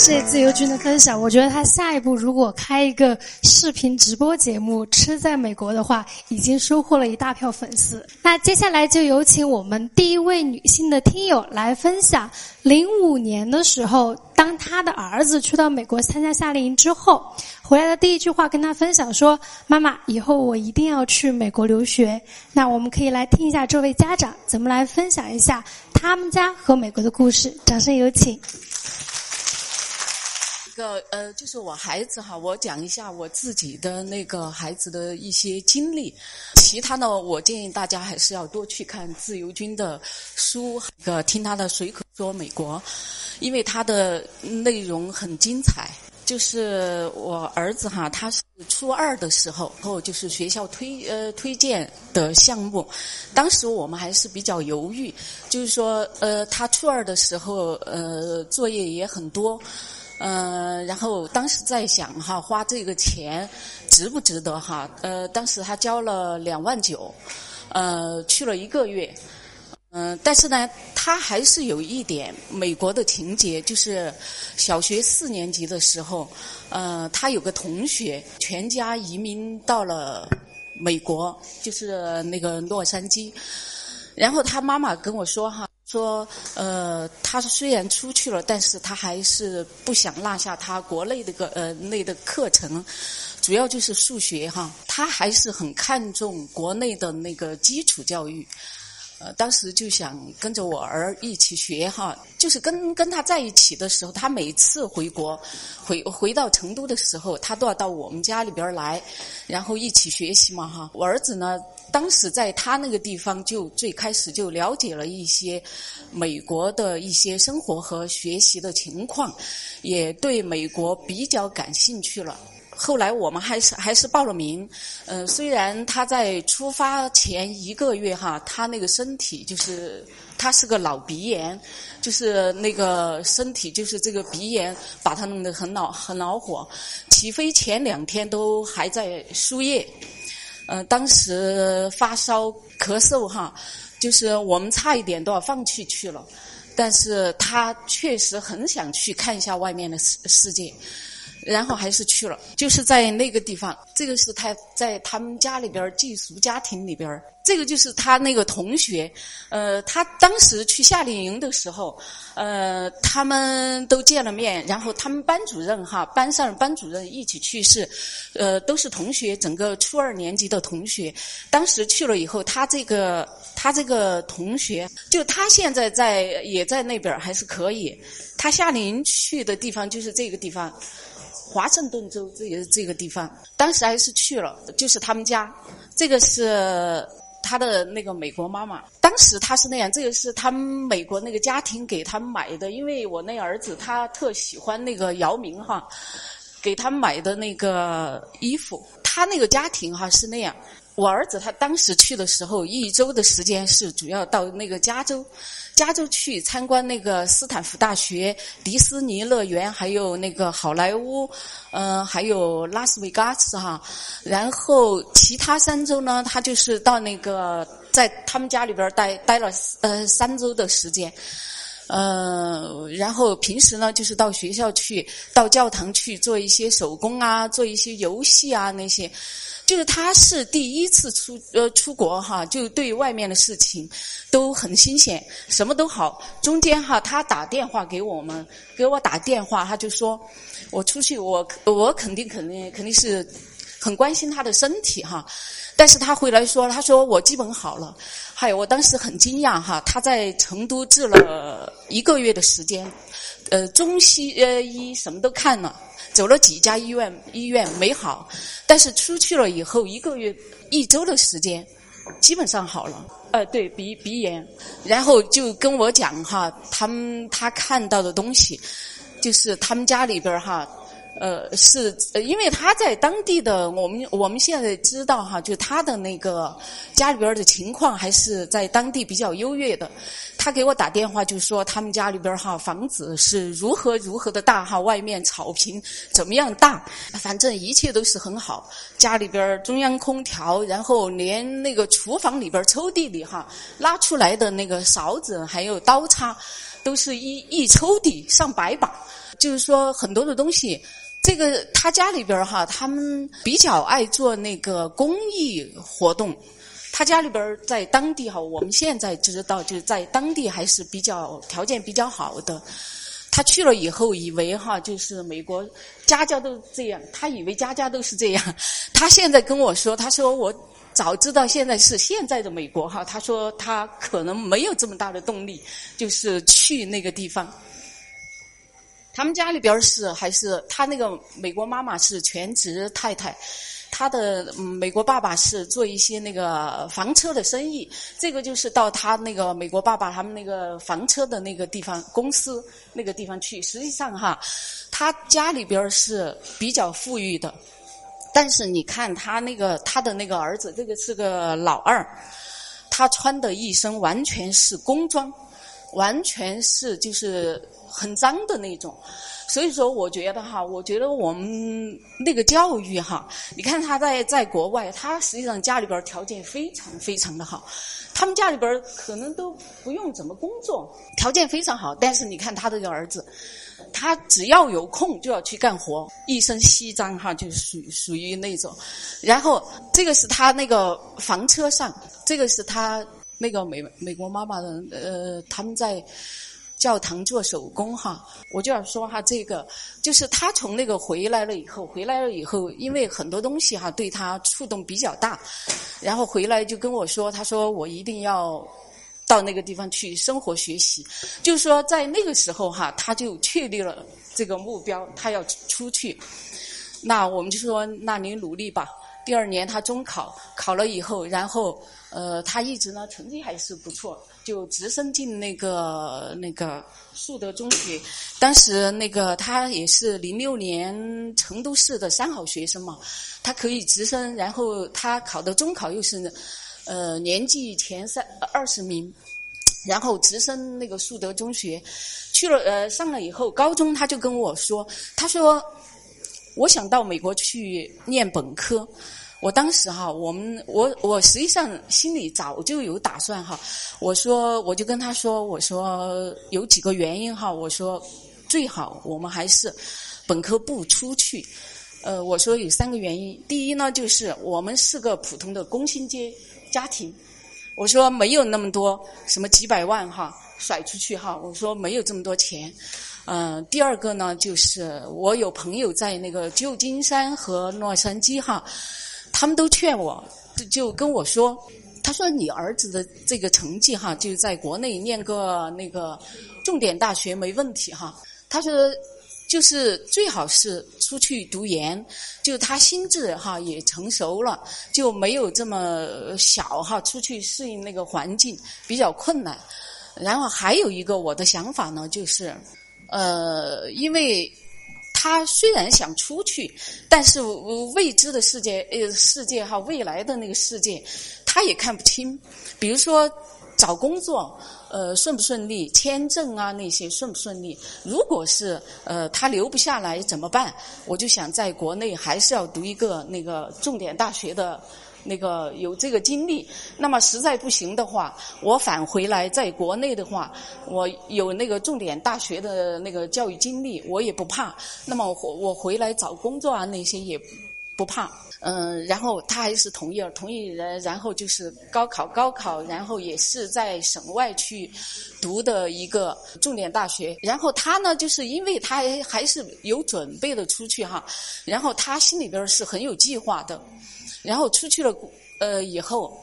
谢谢自由军的分享。我觉得他下一步如果开一个视频直播节目，吃在美国的话，已经收获了一大票粉丝。那接下来就有请我们第一位女性的听友来分享，零五年的时候，当她的儿子去到美国参加夏令营之后，回来的第一句话跟他分享说：“妈妈，以后我一定要去美国留学。”那我们可以来听一下这位家长怎么来分享一下他们家和美国的故事。掌声有请。
一个呃，就是我孩子哈，我讲一下我自己的那个孩子的一些经历。其他呢，我建议大家还是要多去看自由军的书，一个，听他的随口说美国，因为他的内容很精彩。就是我儿子哈，他是初二的时候，然后就是学校推呃推荐的项目，当时我们还是比较犹豫，就是说呃，他初二的时候呃作业也很多。嗯，然后当时在想哈，花这个钱值不值得哈？呃，当时他交了两万九，呃，去了一个月，嗯，但是呢，他还是有一点美国的情节，就是小学四年级的时候，呃，他有个同学全家移民到了美国，就是那个洛杉矶，然后他妈妈跟我说哈。说，呃，他虽然出去了，但是他还是不想落下他国内的个呃内的课程，主要就是数学哈，他还是很看重国内的那个基础教育。呃，当时就想跟着我儿一起学哈，就是跟跟他在一起的时候，他每次回国，回回到成都的时候，他都要到我们家里边来，然后一起学习嘛哈。我儿子呢，当时在他那个地方就最开始就了解了一些美国的一些生活和学习的情况，也对美国比较感兴趣了。后来我们还是还是报了名，嗯，虽然他在出发前一个月哈，他那个身体就是他是个老鼻炎，就是那个身体就是这个鼻炎把他弄得很恼很恼火，起飞前两天都还在输液，嗯，当时发烧咳嗽哈，就是我们差一点都要放弃去了，但是他确实很想去看一下外面的世世界。然后还是去了，就是在那个地方。这个是他在他们家里边寄宿家庭里边这个就是他那个同学。呃，他当时去夏令营的时候，呃，他们都见了面，然后他们班主任哈，班上班主任一起去是，呃，都是同学，整个初二年级的同学。当时去了以后，他这个他这个同学，就他现在在也在那边还是可以。他夏令营去的地方就是这个地方。华盛顿州这个这个地方，当时还是去了，就是他们家，这个是他的那个美国妈妈。当时他是那样，这个是他们美国那个家庭给他们买的，因为我那儿子他特喜欢那个姚明哈，给他买的那个衣服。他那个家庭哈是那样。我儿子他当时去的时候，一周的时间是主要到那个加州，加州去参观那个斯坦福大学、迪士尼乐园，还有那个好莱坞，嗯，还有拉斯维加斯哈。然后其他三周呢，他就是到那个在他们家里边待待了呃三周的时间，呃，然后平时呢就是到学校去，到教堂去做一些手工啊，做一些游戏啊那些。就是他是第一次出呃出国哈，就对外面的事情都很新鲜，什么都好。中间哈，他打电话给我们，给我打电话，他就说，我出去，我我肯定肯定肯定是很关心他的身体哈。但是他回来说，他说我基本好了。嗨我当时很惊讶哈，他在成都治了一个月的时间，呃，中西呃医什么都看了。走了几家医院，医院没好，但是出去了以后一个月、一周的时间，基本上好了。呃，对鼻鼻炎，然后就跟我讲哈，他们他看到的东西，就是他们家里边哈。呃，是，因为他在当地的，我们我们现在知道哈，就他的那个家里边的情况还是在当地比较优越的。他给我打电话就说，他们家里边哈房子是如何如何的大哈，外面草坪怎么样大，反正一切都是很好。家里边中央空调，然后连那个厨房里边抽屉里哈拉出来的那个勺子还有刀叉。都是一一抽屉上百把，就是说很多的东西。这个他家里边儿哈，他们比较爱做那个公益活动。他家里边儿在当地哈，我们现在知道就是在当地还是比较条件比较好的。他去了以后，以为哈就是美国家家都这样，他以为家家都是这样。他现在跟我说，他说我早知道现在是现在的美国哈，他说他可能没有这么大的动力，就是去那个地方。他们家里边是还是他那个美国妈妈是全职太太，他的美国爸爸是做一些那个房车的生意。这个就是到他那个美国爸爸他们那个房车的那个地方公司那个地方去。实际上哈，他家里边是比较富裕的，但是你看他那个他的那个儿子，这个是个老二，他穿的一身完全是工装，完全是就是。很脏的那种，所以说我觉得哈，我觉得我们那个教育哈，你看他在在国外，他实际上家里边条件非常非常的好，他们家里边可能都不用怎么工作，条件非常好。但是你看他这个儿子，他只要有空就要去干活，一身西装哈，就属属于那种。然后这个是他那个房车上，这个是他那个美美国妈妈的呃，他们在。教堂做手工哈，我就要说哈，这个就是他从那个回来了以后，回来了以后，因为很多东西哈对他触动比较大，然后回来就跟我说，他说我一定要到那个地方去生活学习，就是说在那个时候哈，他就确立了这个目标，他要出去。那我们就说，那您努力吧。第二年他中考考了以后，然后呃，他一直呢成绩还是不错。就直升进那个那个树德中学，当时那个他也是零六年成都市的三好学生嘛，他可以直升，然后他考的中考又是呃年级前三二十名，然后直升那个树德中学，去了呃上了以后，高中他就跟我说，他说我想到美国去念本科。我当时哈，我们我我实际上心里早就有打算哈。我说，我就跟他说，我说有几个原因哈。我说最好我们还是本科不出去。呃，我说有三个原因。第一呢，就是我们是个普通的工薪阶家庭。我说没有那么多什么几百万哈甩出去哈。我说没有这么多钱。嗯，第二个呢，就是我有朋友在那个旧金山和洛杉矶哈。他们都劝我，就跟我说：“他说你儿子的这个成绩哈，就在国内念个那个重点大学没问题哈。他说就是最好是出去读研，就他心智哈也成熟了，就没有这么小哈，出去适应那个环境比较困难。然后还有一个我的想法呢，就是呃，因为。”他虽然想出去，但是未知的世界，呃，世界哈，未来的那个世界，他也看不清。比如说找工作，呃，顺不顺利？签证啊那些顺不顺利？如果是呃他留不下来怎么办？我就想在国内还是要读一个那个重点大学的。那个有这个经历，那么实在不行的话，我返回来在国内的话，我有那个重点大学的那个教育经历，我也不怕。那么我我回来找工作啊那些也不怕。嗯，然后他还是同意了，同意了然后就是高考，高考，然后也是在省外去读的一个重点大学。然后他呢，就是因为他还是有准备的出去哈，然后他心里边是很有计划的。然后出去了，呃，以后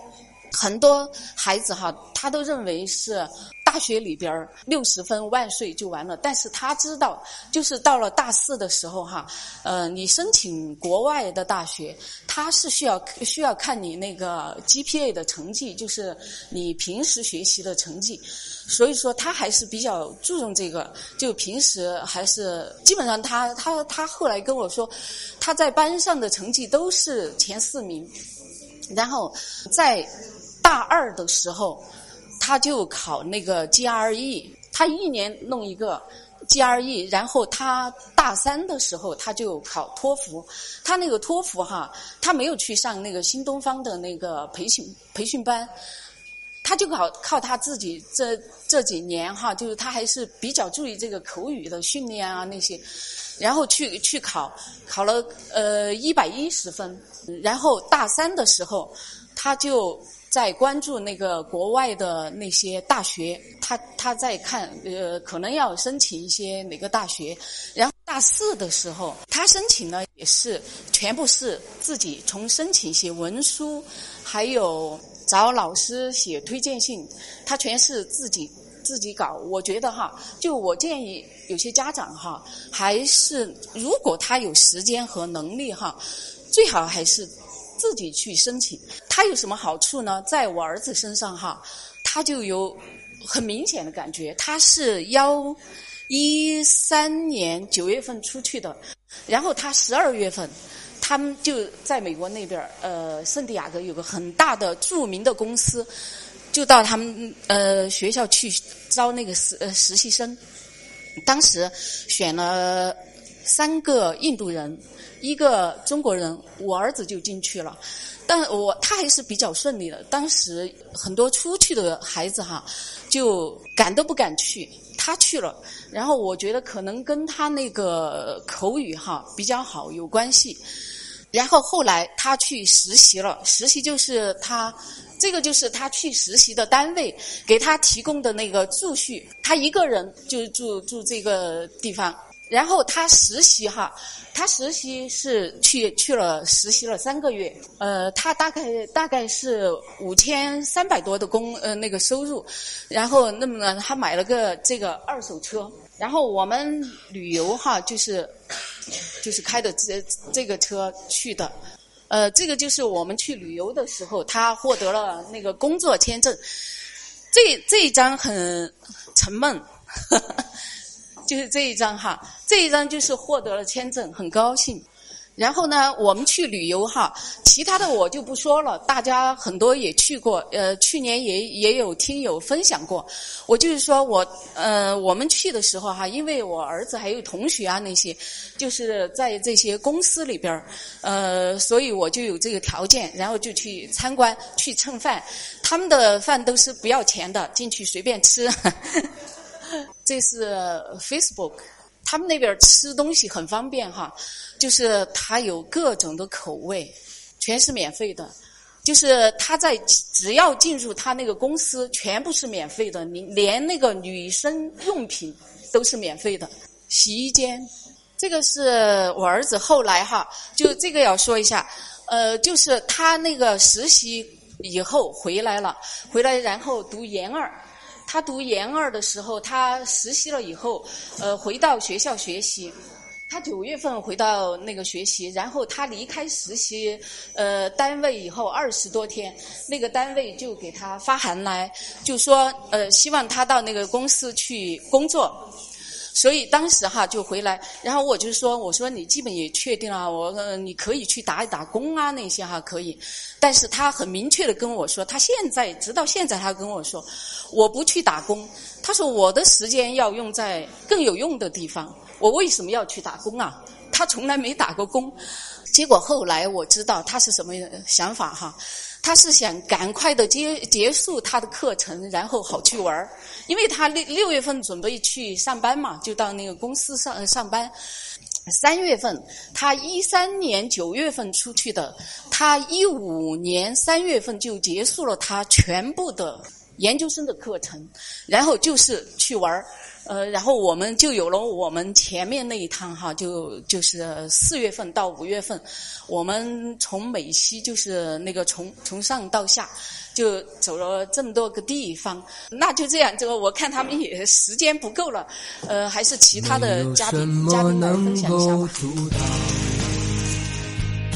很多孩子哈，他都认为是大学里边六十分万岁就完了。但是他知道，就是到了大四的时候哈，呃，你申请国外的大学，他是需要需要看你那个 GPA 的成绩，就是你平时学习的成绩。所以说他还是比较注重这个，就平时还是基本上他他他后来跟我说，他在班上的成绩都是前四名，然后在大二的时候他就考那个 GRE，他一年弄一个 GRE，然后他大三的时候他就考托福，他那个托福哈，他没有去上那个新东方的那个培训培训班。他就靠靠他自己这这几年哈，就是他还是比较注意这个口语的训练啊那些，然后去去考，考了呃一百一十分，然后大三的时候他就。在关注那个国外的那些大学，他他在看，呃，可能要申请一些哪个大学。然后大四的时候，他申请呢也是全部是自己从申请写文书，还有找老师写推荐信，他全是自己自己搞。我觉得哈，就我建议有些家长哈，还是如果他有时间和能力哈，最好还是。自己去申请，他有什么好处呢？在我儿子身上哈，他就有很明显的感觉。他是幺一三年九月份出去的，然后他十二月份，他们就在美国那边呃，圣地亚哥有个很大的著名的公司，就到他们呃学校去招那个实呃实习生，当时选了三个印度人。一个中国人，我儿子就进去了，但我他还是比较顺利的。当时很多出去的孩子哈，就敢都不敢去，他去了。然后我觉得可能跟他那个口语哈比较好有关系。然后后来他去实习了，实习就是他这个就是他去实习的单位给他提供的那个住宿，他一个人就住住这个地方。然后他实习哈，他实习是去去了实习了三个月，呃，他大概大概是五千三百多的工呃那个收入，然后那么呢，他买了个这个二手车，然后我们旅游哈就是就是开的这这个车去的，呃，这个就是我们去旅游的时候，他获得了那个工作签证，这这一张很沉闷。就是这一张哈，这一张就是获得了签证，很高兴。然后呢，我们去旅游哈，其他的我就不说了，大家很多也去过，呃，去年也也有听友分享过。我就是说我呃，我们去的时候哈，因为我儿子还有同学啊那些，就是在这些公司里边儿，呃，所以我就有这个条件，然后就去参观去蹭饭，他们的饭都是不要钱的，进去随便吃。这是 Facebook，他们那边吃东西很方便哈，就是他有各种的口味，全是免费的。就是他在只要进入他那个公司，全部是免费的，你连那个女生用品都是免费的。洗衣间，这个是我儿子后来哈，就这个要说一下，呃，就是他那个实习以后回来了，回来然后读研二。他读研二的时候，他实习了以后，呃，回到学校学习。他九月份回到那个学习，然后他离开实习呃单位以后二十多天，那个单位就给他发函来，就说呃希望他到那个公司去工作。所以当时哈就回来，然后我就说：“我说你基本也确定了，我你可以去打一打工啊那些哈可以。”但是他很明确的跟我说，他现在直到现在他跟我说，我不去打工。他说我的时间要用在更有用的地方。我为什么要去打工啊？他从来没打过工。结果后来我知道他是什么想法哈。他是想赶快的结结束他的课程，然后好去玩儿，因为他六六月份准备去上班嘛，就到那个公司上上班。三月份，他一三年九月份出去的，他一五年三月份就结束了他全部的研究生的课程，然后就是去玩儿。呃，然后我们就有了我们前面那一趟哈，就就是四月份到五月份，我们从美西就是那个从从上到下，就走了这么多个地方。那就这样，这个我看他们也时间不够了，呃，还是其他的嘉宾嘉宾来分享一下吧。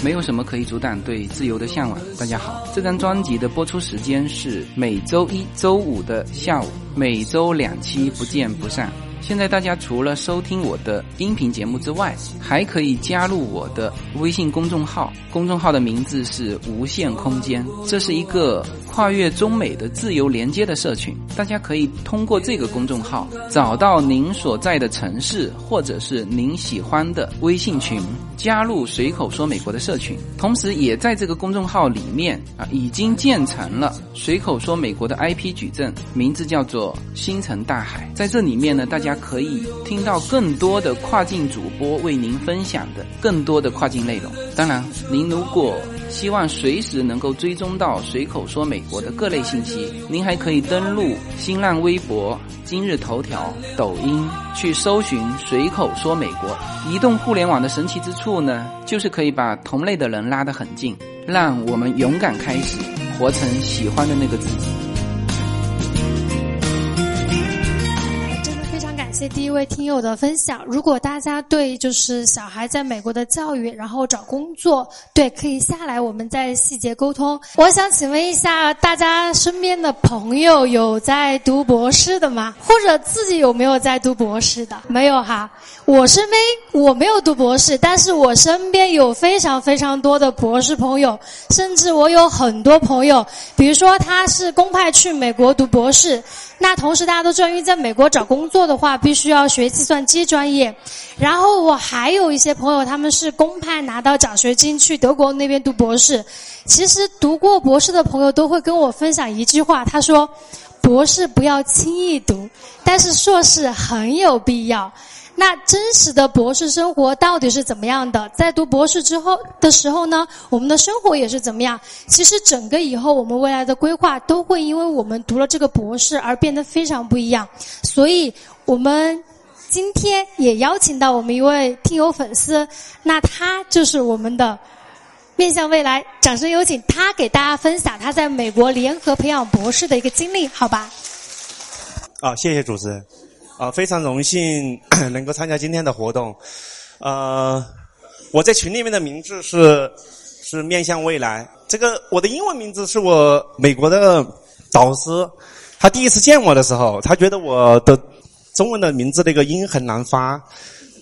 没有什么可以阻挡对自由的向往。大家好，这张专辑的播出时间是每周一周五的下午，每周两期，不见不散。现在大家除了收听我的音频节目之外，还可以加入我的微信公众号，公众号的名字是无限空间，这是一个。
跨越中美的自由连接的社群。大家可以通过这个公众号找到您所在的城市或者是您喜欢的微信群，加入“随口说美国”的社群。同时，也在这个公众号里面啊，已经建成了“随口说美国”的 IP 矩阵，名字叫做“星辰大海”。在这里面呢，大家可以听到更多的跨境主播为您分享的更多的跨境内容。当然，您如果希望随时能够追踪到随口说美国的各类信息，您还可以登录新浪微博、今日头条、抖音去搜寻“随口说美国”。移动互联网的神奇之处呢，就是可以把同类的人拉得很近，让我们勇敢开始，活成喜欢的那个自己。
谢第一位听友的分享。如果大家对就是小孩在美国的教育，然后找工作，对，可以下来我们再细节沟通。我想请问一下，大家身边的朋友有在读博士的吗？或者自己有没有在读博士的？没有哈。我身边我没有读博士，但是我身边有非常非常多的博士朋友，甚至我有很多朋友，比如说他是公派去美国读博士。那同时，大家都知道，因为在美国找工作的话，必须要学计算机专业。然后我还有一些朋友，他们是公派拿到奖学金去德国那边读博士。其实读过博士的朋友都会跟我分享一句话，他说：“博士不要轻易读，但是硕士很有必要。”那真实的博士生活到底是怎么样的？在读博士之后的时候呢，我们的生活也是怎么样？其实整个以后我们未来的规划都会因为我们读了这个博士而变得非常不一样。所以，我们今天也邀请到我们一位听友粉丝，那他就是我们的面向未来，掌声有请他给大家分享他在美国联合培养博士的一个经历，好吧？
啊，谢谢主持人。啊，非常荣幸 能够参加今天的活动。呃，我在群里面的名字是是面向未来。这个我的英文名字是我美国的导师，他第一次见我的时候，他觉得我的中文的名字那个音很难发，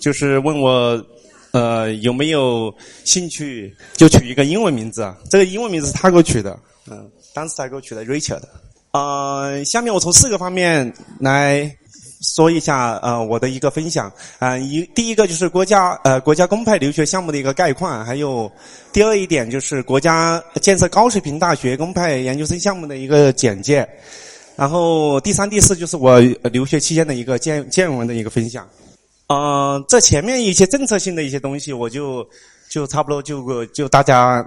就是问我呃有没有兴趣就取一个英文名字。这个英文名字是他给我取的，嗯，当时他给我取的 Richard。呃，下面我从四个方面来。说一下呃我的一个分享啊一第一个就是国家呃国家公派留学项目的一个概况，还有第二一点就是国家建设高水平大学公派研究生项目的一个简介，然后第三第四就是我留学期间的一个见见闻的一个分享。嗯，这前面一些政策性的一些东西，我就就差不多就就大家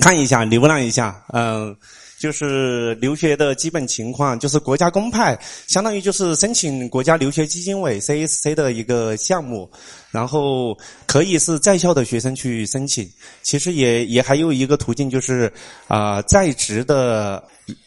看一下浏览一下嗯。就是留学的基本情况，就是国家公派，相当于就是申请国家留学基金委 （CSC） 的一个项目，然后可以是在校的学生去申请。其实也也还有一个途径，就是啊在职的。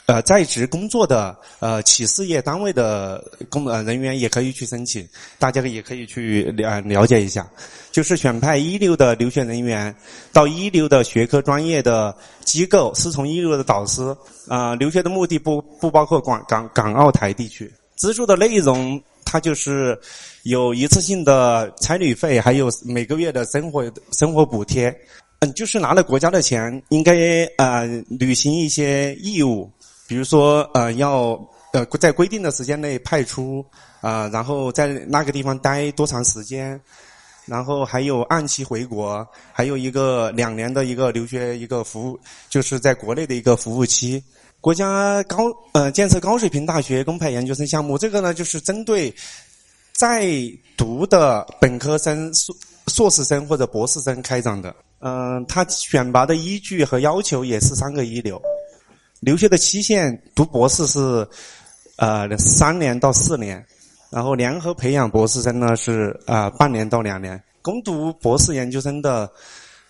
呃，在职工作的呃企事业单位的工呃人员也可以去申请，大家也可以去了了解一下。就是选派一流的留学人员到一流的学科专业的机构，师从一流的导师。啊，留学的目的不不包括广港港澳台地区。资助的内容，它就是有一次性的差旅费，还有每个月的生活生活补贴。嗯，就是拿了国家的钱，应该呃履行一些义务，比如说呃要呃在规定的时间内派出啊，然后在那个地方待多长时间，然后还有按期回国，还有一个两年的一个留学一个服务，就是在国内的一个服务期。国家高呃建设高水平大学公派研究生项目，这个呢就是针对在读的本科生、硕硕士生或者博士生开展的。嗯，他选拔的依据和要求也是三个一流。留学的期限，读博士是呃三年到四年，然后联合培养博士生呢是啊半年到两年。攻读博士研究生的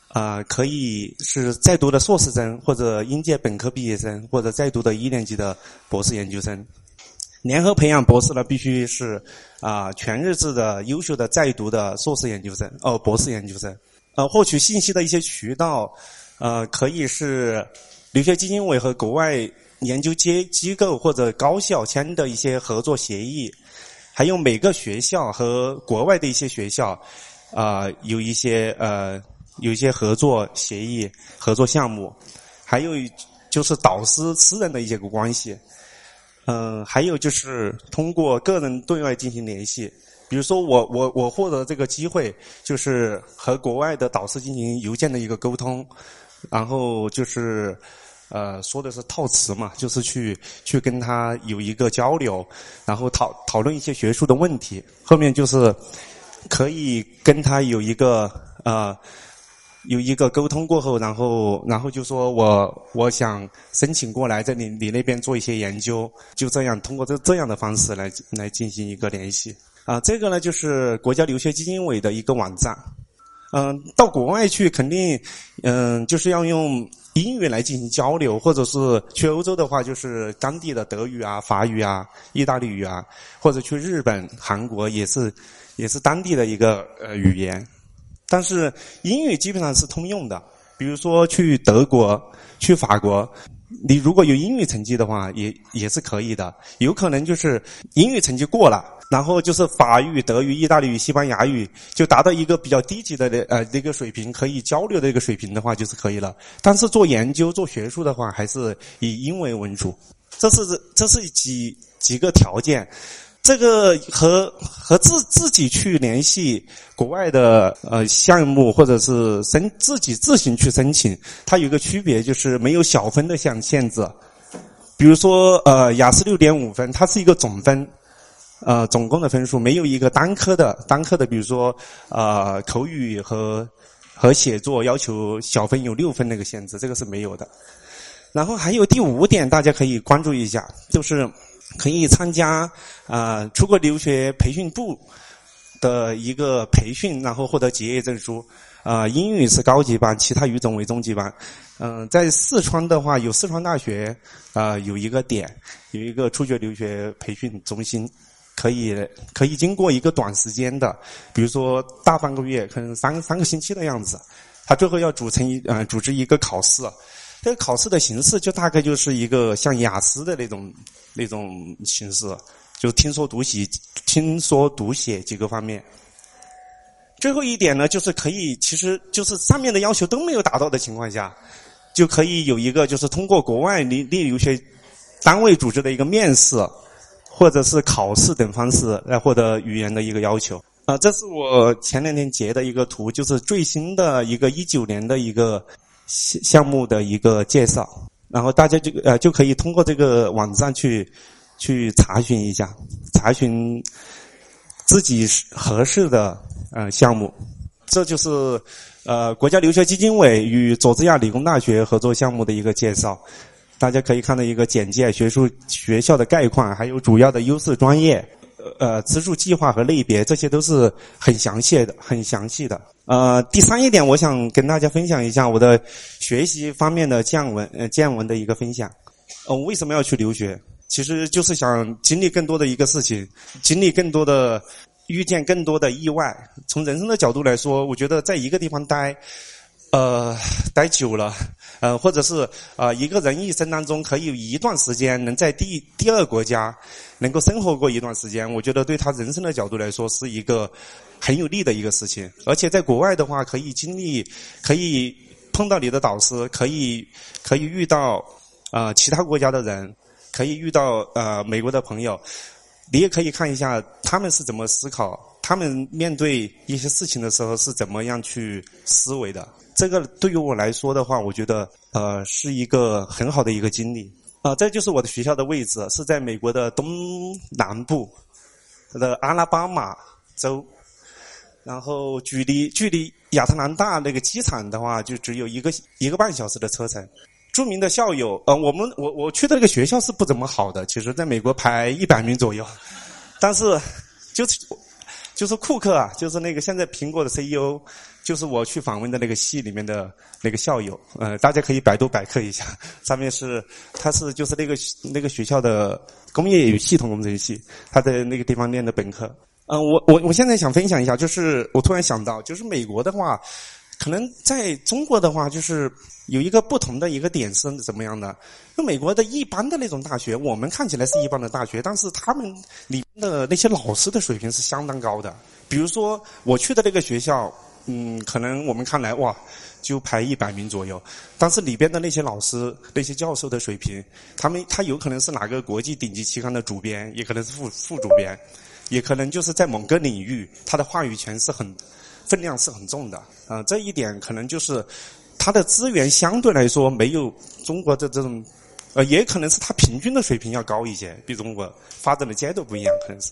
啊可以是在读的硕士生或者应届本科毕业生或者在读的一年级的博士研究生。联合培养博士呢必须是啊全日制的优秀的在读的硕士研究生哦博士研究生。呃，获取信息的一些渠道，呃，可以是留学基金委和国外研究机机构或者高校签的一些合作协议，还有每个学校和国外的一些学校，啊，有一些呃，有一些合作协议、合作项目，还有就是导师私人的一些个关系。嗯，还有就是通过个人对外进行联系，比如说我我我获得这个机会，就是和国外的导师进行邮件的一个沟通，然后就是呃说的是套词嘛，就是去去跟他有一个交流，然后讨讨论一些学术的问题，后面就是可以跟他有一个呃。有一个沟通过后，然后然后就说我我想申请过来在你你那边做一些研究，就这样通过这这样的方式来来进行一个联系啊。这个呢就是国家留学基金委的一个网站。嗯，到国外去肯定嗯就是要用英语来进行交流，或者是去欧洲的话就是当地的德语啊、法语啊、意大利语啊，或者去日本、韩国也是也是当地的一个呃语言。但是英语基本上是通用的，比如说去德国、去法国，你如果有英语成绩的话，也也是可以的。有可能就是英语成绩过了，然后就是法语、德语、意大利语、西班牙语就达到一个比较低级的呃那个水平，可以交流的一个水平的话，就是可以了。但是做研究、做学术的话，还是以英文为主。这是这是几几个条件。这个和和自自己去联系国外的呃项目，或者是申自己自行去申请，它有一个区别，就是没有小分的项限制。比如说呃雅思六点五分，它是一个总分，呃总共的分数，没有一个单科的单科的，比如说呃口语和和写作要求小分有六分那个限制，这个是没有的。然后还有第五点，大家可以关注一下，就是。可以参加啊出国留学培训部的一个培训，然后获得结业证书。啊，英语是高级班，其他语种为中级班。嗯，在四川的话，有四川大学啊有一个点，有一个出国留学培训中心，可以可以经过一个短时间的，比如说大半个月，可能三三个星期的样子，他最后要组成一呃组织一个考试。这考试的形式就大概就是一个像雅思的那种那种形式，就听说读写听说读写几个方面。最后一点呢，就是可以，其实就是上面的要求都没有达到的情况下，就可以有一个就是通过国外留留学单位组织的一个面试或者是考试等方式来获得语言的一个要求。啊，这是我前两天截的一个图，就是最新的一个一九年的一个。项项目的一个介绍，然后大家就呃就可以通过这个网站去去查询一下，查询自己合适的呃项目。这就是呃国家留学基金委与佐治亚理工大学合作项目的一个介绍。大家可以看到一个简介、学术学校的概况，还有主要的优势专业。呃，资助计划和类别，这些都是很详细的，很详细的。呃，第三一点，我想跟大家分享一下我的学习方面的见闻，呃，见闻的一个分享。呃，为什么要去留学？其实就是想经历更多的一个事情，经历更多的，遇见更多的意外。从人生的角度来说，我觉得在一个地方待。呃，待久了，呃，或者是啊，一个人一生当中可以有一段时间能在第第二国家能够生活过一段时间，我觉得对他人生的角度来说是一个很有利的一个事情。而且在国外的话，可以经历，可以碰到你的导师，可以可以遇到啊其他国家的人，可以遇到呃美国的朋友，你也可以看一下他们是怎么思考，他们面对一些事情的时候是怎么样去思维的。这个对于我来说的话，我觉得呃是一个很好的一个经历啊。这就是我的学校的位置，是在美国的东南部的阿拉巴马州，然后距离距离亚特兰大那个机场的话，就只有一个一个半小时的车程。著名的校友，呃，我们我我去的那个学校是不怎么好的，其实在美国排一百名左右，但是就是就是库克啊，就是那个现在苹果的 CEO。就是我去访问的那个系里面的那个校友，呃，大家可以百度百科一下，上面是他是就是那个那个学校的工业与系统工程系，他在那个地方念的本科。嗯，我我我现在想分享一下，就是我突然想到，就是美国的话，可能在中国的话，就是有一个不同的一个点是怎么样的？就美国的一般的那种大学，我们看起来是一般的大学，但是他们里面的那些老师的水平是相当高的。比如说我去的那个学校。嗯，可能我们看来哇，就排一百名左右，但是里边的那些老师、那些教授的水平，他们他有可能是哪个国际顶级期刊的主编，也可能是副副主编，也可能就是在某个领域，他的话语权是很分量是很重的啊、这一点可能就是他的资源相对来说没有中国的这种。呃，也可能是他平均的水平要高一些，比中国发展的阶段不一样，可能是。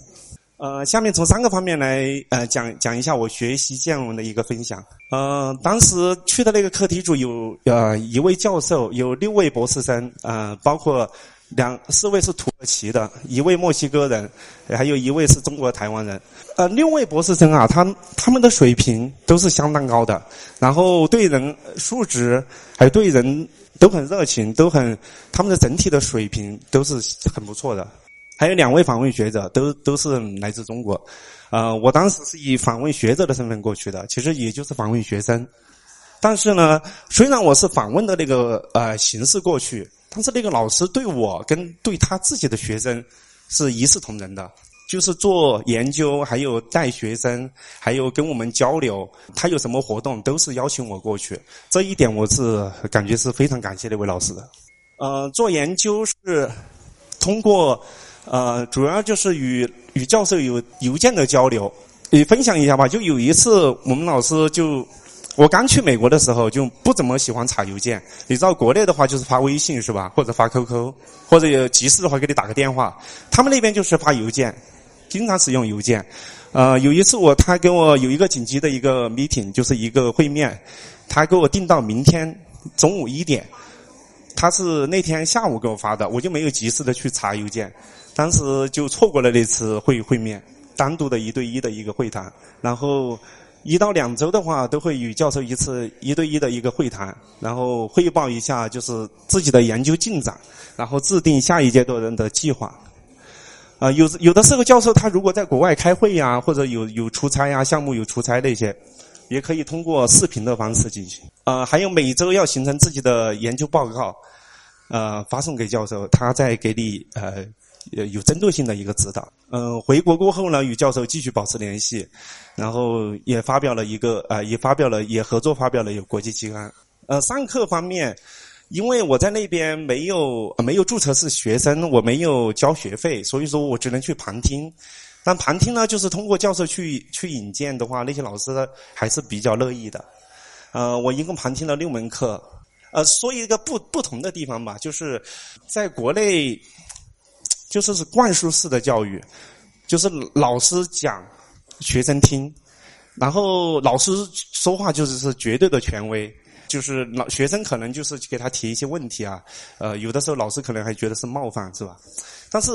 呃，下面从三个方面来呃讲讲一下我学习见闻的一个分享。呃，当时去的那个课题组有呃一位教授，有六位博士生，呃，包括两四位是土耳其的，一位墨西哥人，还有一位是中国台湾人。呃，六位博士生啊，他他们的水平都是相当高的，然后对人素质还有对人都很热情，都很他们的整体的水平都是很不错的。还有两位访问学者，都都是来自中国。呃，我当时是以访问学者的身份过去的，其实也就是访问学生。但是呢，虽然我是访问的那个呃形式过去，但是那个老师对我跟对他自己的学生是一视同仁的，就是做研究，还有带学生，还有跟我们交流，他有什么活动都是邀请我过去。这一点我是感觉是非常感谢那位老师的。呃，做研究是通过呃，主要就是与与教授有邮件的交流。你分享一下吧，就有一次我们老师就。我刚去美国的时候就不怎么喜欢查邮件，你知道国内的话就是发微信是吧，或者发 QQ，或者有急事的话给你打个电话。他们那边就是发邮件，经常使用邮件。呃，有一次我他给我有一个紧急的一个 meeting，就是一个会面，他给我定到明天中午一点。他是那天下午给我发的，我就没有及时的去查邮件，当时就错过了那次会会面，单独的一对一的一个会谈，然后。一到两周的话，都会与教授一次一对一的一个会谈，然后汇报一下就是自己的研究进展，然后制定下一阶段的计划。啊，有有的时候教授他如果在国外开会呀，或者有有出差呀，项目有出差那些，也可以通过视频的方式进行。啊，还有每周要形成自己的研究报告，呃，发送给教授，他再给你呃。有针对性的一个指导。嗯，回国过后呢，与教授继续保持联系，然后也发表了一个呃，也发表了也合作发表了有国际期刊。呃，上课方面，因为我在那边没有没有注册是学生，我没有交学费，所以说我只能去旁听。但旁听呢，就是通过教授去去引荐的话，那些老师还是比较乐意的。呃，我一共旁听了六门课。呃，说一个不不同的地方吧，就是在国内。就是是灌输式的教育，就是老师讲，学生听，然后老师说话就是是绝对的权威，就是老学生可能就是给他提一些问题啊，呃，有的时候老师可能还觉得是冒犯，是吧？但是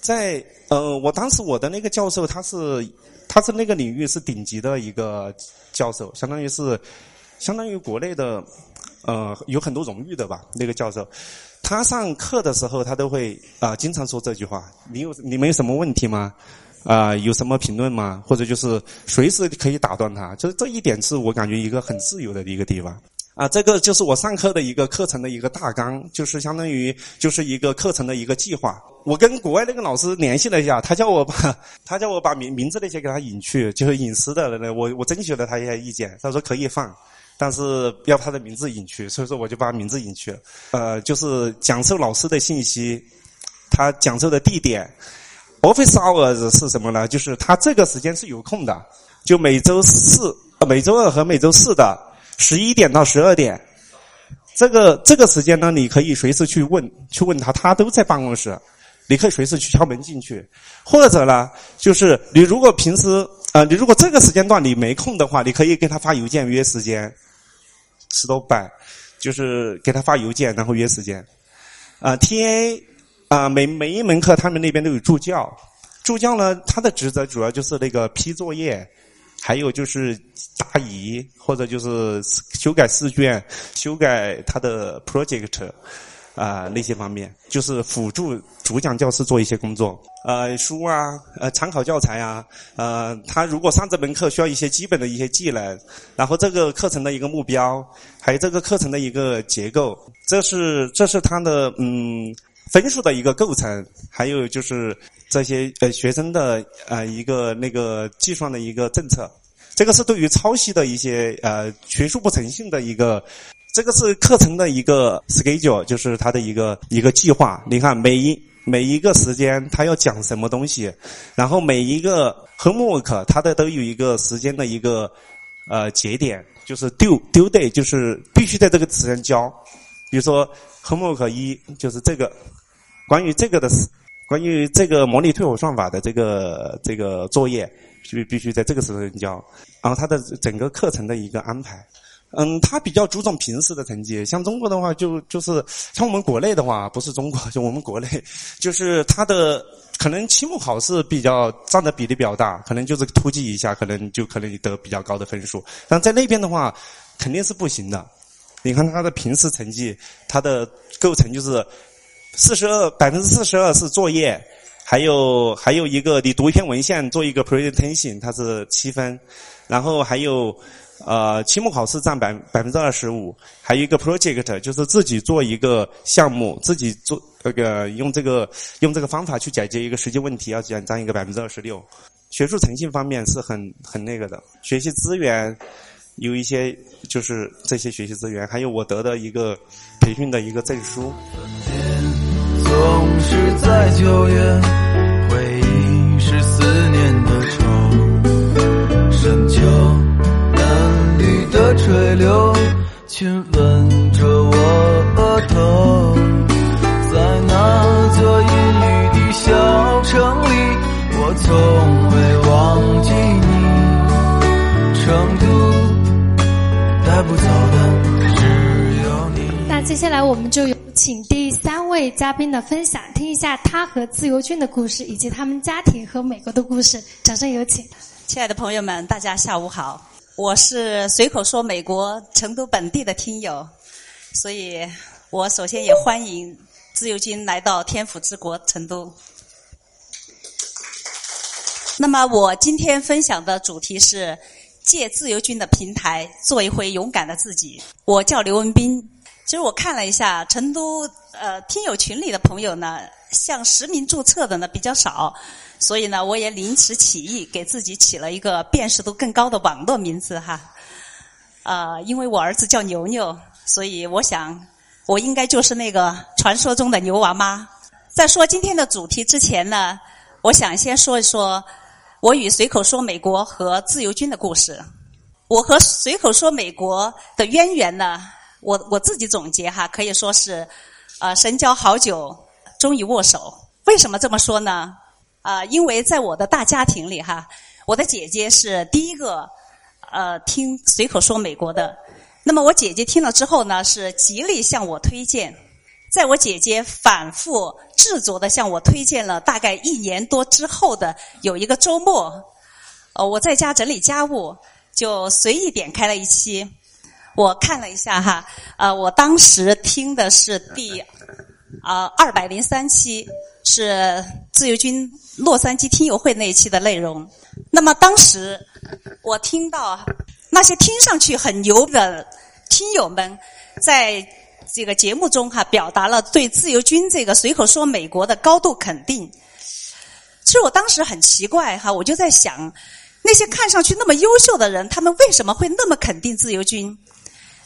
在呃，我当时我的那个教授他是他是那个领域是顶级的一个教授，相当于是相当于国内的呃有很多荣誉的吧，那个教授。他上课的时候，他都会啊，经常说这句话：“你有你们有什么问题吗？啊，有什么评论吗？或者就是随时可以打断他。”就是这一点是我感觉一个很自由的一个地方啊。这个就是我上课的一个课程的一个大纲，就是相当于就是一个课程的一个计划。我跟国外那个老师联系了一下，他叫我把 他叫我把名名字那些给他隐去，就是隐私的。我我征求了他一些意见，他说可以放。但是要他的名字隐去，所以说我就把名字隐去了。呃，就是讲授老师的信息，他讲授的地点，office hours 是什么呢？就是他这个时间是有空的，就每周四、每周二和每周四的十一点到十二点。这个这个时间呢，你可以随时去问，去问他，他都在办公室，你可以随时去敲门进去。或者呢，就是你如果平时呃，你如果这个时间段你没空的话，你可以给他发邮件约时间。石头板，就是给他发邮件，然后约时间。啊，T A 啊，每每一门课他们那边都有助教，助教呢，他的职责主要就是那个批作业，还有就是答疑，或者就是修改试卷，修改他的 project。啊，那些方面就是辅助主讲教师做一些工作，呃，书啊，呃，参考教材啊，呃，他如果上这门课需要一些基本的一些技能，然后这个课程的一个目标，还有这个课程的一个结构，这是这是他的嗯分数的一个构成，还有就是这些呃学生的呃一个那个计算的一个政策，这个是对于抄袭的一些呃学术不诚信的一个，这个是课程的一个 schedule，就是它的一个一个计划。你看每一每一个时间它要讲什么东西，然后每一个 homework 它的都有一个时间的一个呃节点，就是 due due day，就是必须在这个时间交。比如说 homework 一就是这个关于这个的关于这个模拟退火算法的这个这个作业。必必须在这个时候教，然后他的整个课程的一个安排，嗯，他比较注重平时的成绩。像中国的话，就就是像我们国内的话，不是中国，就我们国内，就是他的可能期末考试比较占的比例比较大，可能就是突击一下，可能就可能得比较高的分数。但在那边的话，肯定是不行的。你看他的平时成绩，他的构成就是四十二百分之四十二是作业。还有还有一个，你读一篇文献做一个 presentation，它是七分，然后还有呃期末考试占百百分之二十五，还有一个 project 就是自己做一个项目，自己做那个用这个用这个方法去解决一个实际问题，要占占一个百分之二十六。学术诚信方面是很很那个的，学习资源有一些就是这些学习资源，还有我得的一个培训的一个证书。
总是在九月，回忆是思念的愁。深秋，的垂柳，亲吻着我额头。在那座阴雨的小城里，我从未忘记你。成都，带不走的只有你。
那接下来我们就有。请第三位嘉宾的分享，听一下他和自由军的故事，以及他们家庭和美国的故事。掌声有请！
亲爱的朋友们，大家下午好，我是随口说美国成都本地的听友，所以我首先也欢迎自由军来到天府之国成都。那么我今天分享的主题是借自由军的平台做一回勇敢的自己。我叫刘文斌。其实我看了一下成都呃听友群里的朋友呢，像实名注册的呢比较少，所以呢我也临时起意给自己起了一个辨识度更高的网络名字哈。呃，因为我儿子叫牛牛，所以我想我应该就是那个传说中的牛娃妈。在说今天的主题之前呢，我想先说一说我与随口说美国和自由军的故事。我和随口说美国的渊源呢。我我自己总结哈，可以说是，呃，神交好久，终于握手。为什么这么说呢？啊，因为在我的大家庭里哈，我的姐姐是第一个呃听随口说美国的。那么我姐姐听了之后呢，是极力向我推荐。在我姐姐反复执着的向我推荐了大概一年多之后的有一个周末，呃，我在家整理家务，就随意点开了一期。我看了一下哈，呃，我当时听的是第啊二百零三期，是自由军洛杉矶听友会那一期的内容。那么当时我听到那些听上去很牛的听友们，在这个节目中哈，表达了对自由军这个随口说美国的高度肯定。其实我当时很奇怪哈，我就在想，那些看上去那么优秀的人，他们为什么会那么肯定自由军？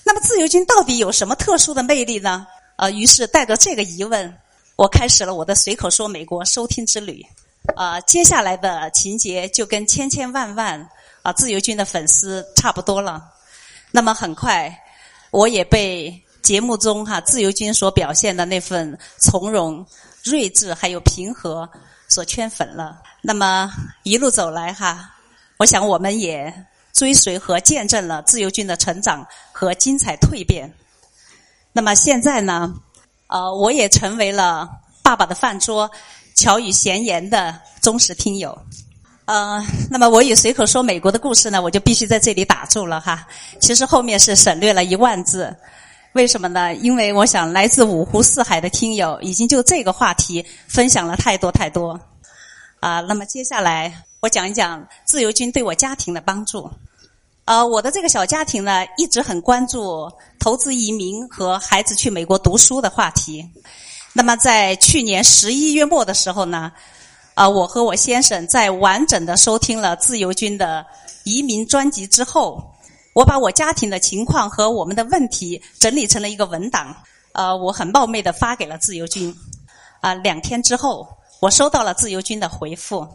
那么自由军到底有什么特殊的魅力呢？呃，于是带着这个疑问，我开始了我的随口说美国收听之旅。啊，接下来的情节就跟千千万万啊自由军的粉丝差不多了。那么很快，我也被节目中哈自由军所表现的那份从容、睿智还有平和所圈粉了。那么一路走来哈，我想我们也。追随和见证了自由军的成长和精彩蜕变。那么现在呢？呃，我也成为了爸爸的饭桌、巧语闲言的忠实听友。呃，那么我与随口说美国的故事呢，我就必须在这里打住了哈。其实后面是省略了一万字，为什么呢？因为我想来自五湖四海的听友已经就这个话题分享了太多太多。啊，那么接下来我讲一讲自由军对我家庭的帮助。呃，我的这个小家庭呢，一直很关注投资移民和孩子去美国读书的话题。那么，在去年十一月末的时候呢，啊，我和我先生在完整的收听了自由军的
移民专辑之后，我把我家庭的情况和我们的问题整理成了一个文档，呃，我很冒昧的发给了自由军。啊，两天之后，我收到了自由军的回复。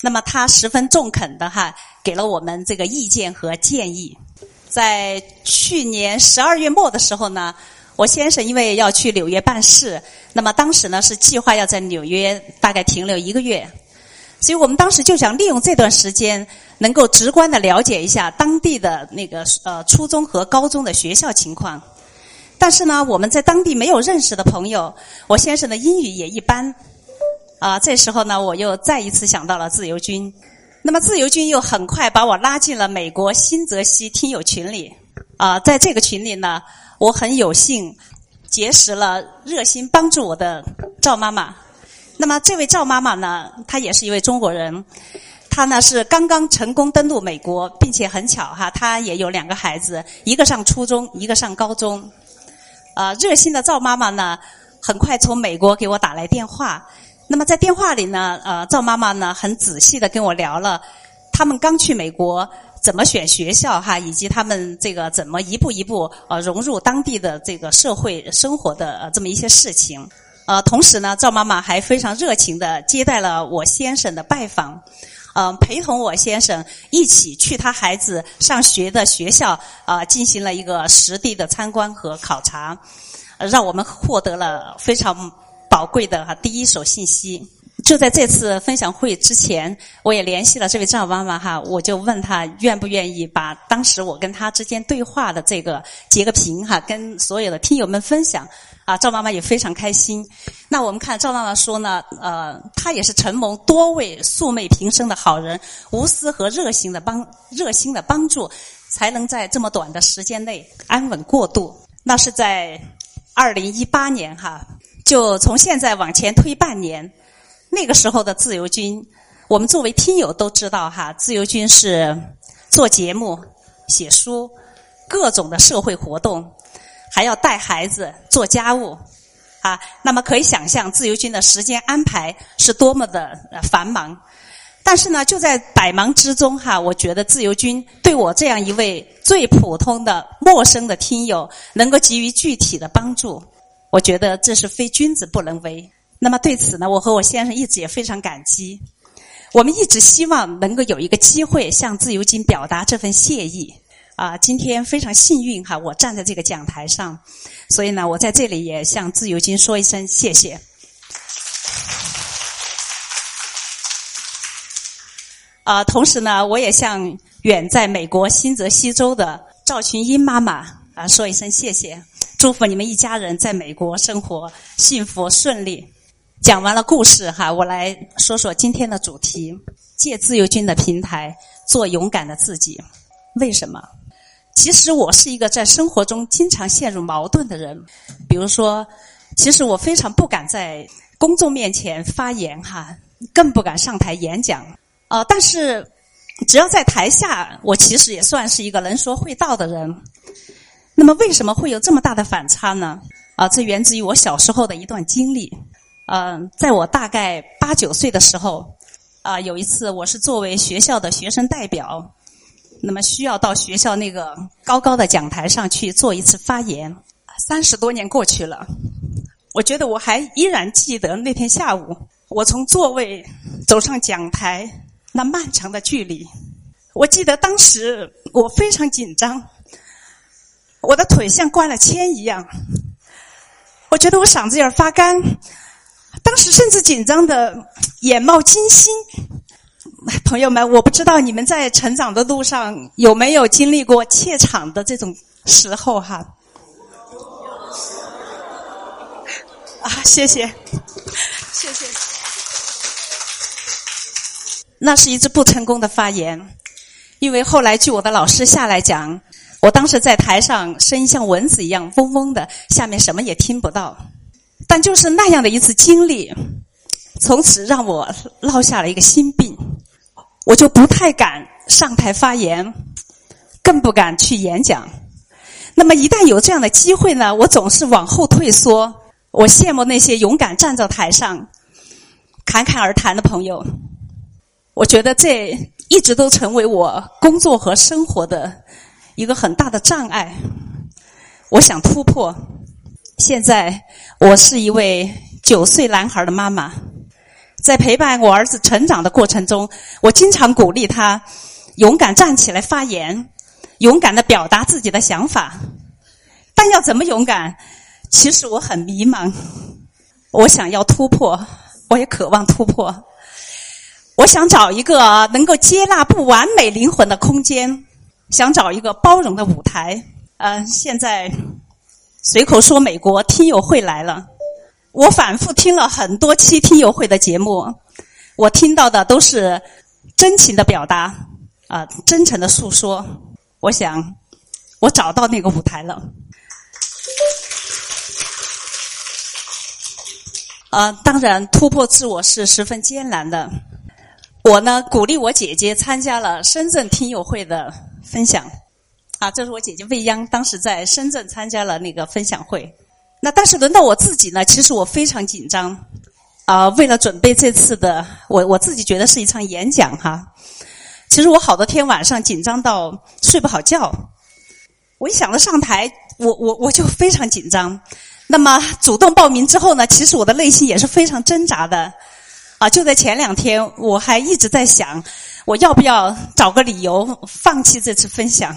那么他十分中肯的哈，给了我们这个意见和建议。在去年十二月末的时候呢，我先生因为要去纽约办事，那么当时呢是计划要在纽约大概停留一个月，所以我们当时就想利用这段时间，能够直观的了解一下当地的那个呃初中和高中的学校情况。但是呢，我们在当地没有认识的朋友，我先生的英语也一般。啊，这时候呢，我又再一次想到了自由军。那么自由军又很快把我拉进了美国新泽西听友群里。啊，在这个群里呢，我很有幸结识了热心帮助我的赵妈妈。那么这位赵妈妈呢，她也是一位中国人。她呢是刚刚成功登陆美国，并且很巧哈，她也有两个孩子，一个上初中，一个上高中。啊，热心的赵妈妈呢，很快从美国给我打来电话。那么在电话里呢，呃，赵妈妈呢很仔细的跟我聊了他们刚去美国怎么选学校哈，以及他们这个怎么一步一步呃融入当地的这个社会生活的这么一些事情。呃，同时呢，赵妈妈还非常热情的接待了我先生的拜访，呃，陪同我先生一起去他孩子上学的学校啊，进行了一个实地的参观和考察，让我们获得了非常。宝贵的哈第一手信息，就在这次分享会之前，我也联系了这位赵妈妈哈，我就问她愿不愿意把当时我跟她之间对话的这个截个屏哈，跟所有的听友们分享。啊，赵妈妈也非常开心。那我们看赵妈妈说呢，呃，她也是承蒙多位素昧平生的好人无私和热心的帮热心的帮助，才能在这么短的时间内安稳过渡。那是在二零一八年哈。就从现在往前推半年，那个时候的自由军，我们作为听友都知道哈，自由军是做节目、写书、各种的社会活动，还要带孩子、做家务，啊，那么可以想象自由军的时间安排是多么的繁忙。但是呢，就在百忙之中哈，我觉得自由军对我这样一位最普通的陌生的听友，能够给予具体的帮助。我觉得这是非君子不能为。那么对此呢，我和我先生一直也非常感激。我们一直希望能够有一个机会向自由军表达这份谢意。啊，今天非常幸运哈，我站在这个讲台上，所以呢，我在这里也向自由军说一声谢谢。啊，同时呢，我也向远在美国新泽西州的赵群英妈妈啊说一声谢谢。祝福你们一家人在美国生活幸福顺利。讲完了故事哈，我来说说今天的主题：借自由军的平台做勇敢的自己。为什么？其实我是一个在生活中经常陷入矛盾的人。比如说，其实我非常不敢在公众面前发言哈，更不敢上台演讲。呃，但是只要在台下，我其实也算是一个能说会道的人。那么为什么会有这么大的反差呢？啊，这源自于我小时候的一段经历。嗯，在我大概八九岁的时候，啊，有一次我是作为学校的学生代表，那么需要到学校那个高高的讲台上去做一次发言。三十多年过去了，我觉得我还依然记得那天下午，我从座位走上讲台那漫长的距离。我记得当时我非常紧张。我的腿像灌了铅一样，我觉得我嗓子眼发干，当时甚至紧张的眼冒金星。朋友们，我不知道你们在成长的路上有没有经历过怯场的这种时候哈？啊，谢谢，谢谢。那是一次不成功的发言，因为后来据我的老师下来讲。我当时在台上，声音像蚊子一样嗡嗡的，下面什么也听不到。但就是那样的一次经历，从此让我落下了一个心病，我就不太敢上台发言，更不敢去演讲。那么一旦有这样的机会呢，我总是往后退缩。我羡慕那些勇敢站在台上侃侃而谈的朋友。我觉得这一直都成为我工作和生活的一个很大的障碍。我想突破。现在我是一位九岁男孩的妈妈，在陪伴我儿子成长的过程中，我经常鼓励他勇敢站起来发言，勇敢的表达自己的想法。但要怎么勇敢？其实我很迷茫。我想要突破，我也渴望突破。我想找一个能够接纳不完美灵魂的空间，想找一个包容的舞台。呃，现在随口说，美国听友会来了。我反复听了很多期听友会的节目，我听到的都是真情的表达，啊，真诚的诉说。我想，我找到那个舞台了。啊，当然，突破自我是十分艰难的。我呢，鼓励我姐姐参加了深圳听友会的分享。啊，这是我姐姐未央，当时在深圳参加了那个分享会。那但是轮到我自己呢，其实我非常紧张。啊，为了准备这次的，我我自己觉得是一场演讲哈。其实我好多天晚上紧张到睡不好觉。我一想到上台，我我我就非常紧张。那么主动报名之后呢，其实我的内心也是非常挣扎的。啊，就在前两天，我还一直在想，我要不要找个理由放弃这次分享？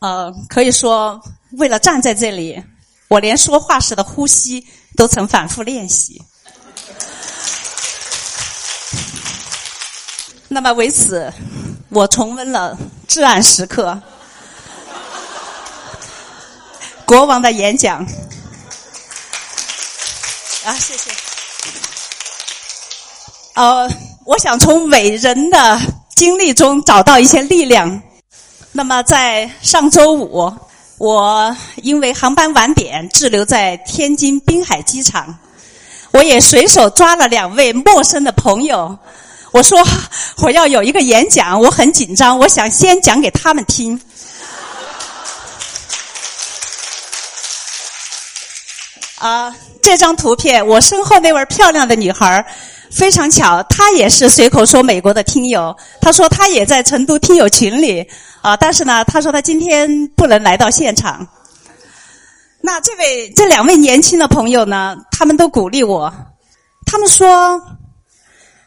呃，可以说，为了站在这里，我连说话时的呼吸都曾反复练习。那么为此，我重温了至暗时刻，国王的演讲。啊，谢谢。呃，我想从伟人的经历中找到一些力量。那么，在上周五，我因为航班晚点滞留在天津滨海机场，我也随手抓了两位陌生的朋友，我说我要有一个演讲，我很紧张，我想先讲给他们听。啊，这张图片，我身后那位漂亮的女孩非常巧，他也是随口说美国的听友。他说他也在成都听友群里啊，但是呢，他说他今天不能来到现场。那这位这两位年轻的朋友呢，他们都鼓励我，他们说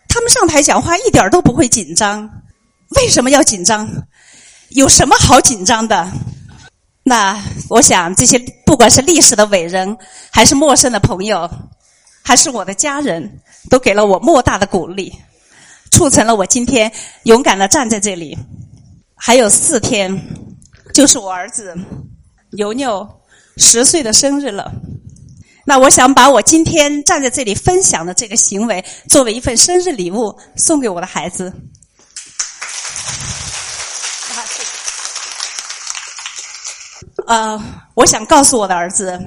他们上台讲话一点都不会紧张，为什么要紧张？有什么好紧张的？那我想这些不管是历史的伟人，还是陌生的朋友。还是我的家人都给了我莫大的鼓励，促成了我今天勇敢的站在这里。还有四天，就是我儿子牛牛十岁的生日了。那我想把我今天站在这里分享的这个行为，作为一份生日礼物送给我的孩子。呃，我想告诉我的儿子，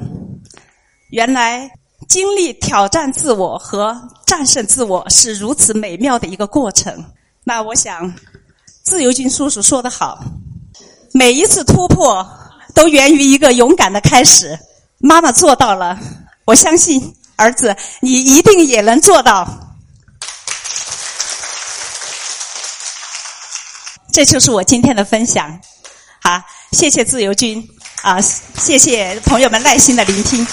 原来。经历挑战自我和战胜自我是如此美妙的一个过程。那我想，自由军叔叔说得好，每一次突破都源于一个勇敢的开始。妈妈做到了，我相信儿子你一定也能做到。这就是我今天的分享。好，谢谢自由军啊，谢谢朋友们耐心的聆听。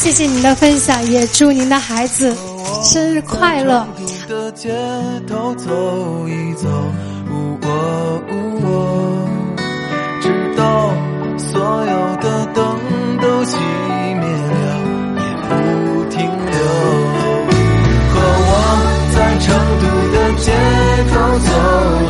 谢谢您的分享，也祝您的孩子生日快乐。
的街头走一走，如果我直到所有的灯都熄灭了，也不停留。和我在成都的街头走一走。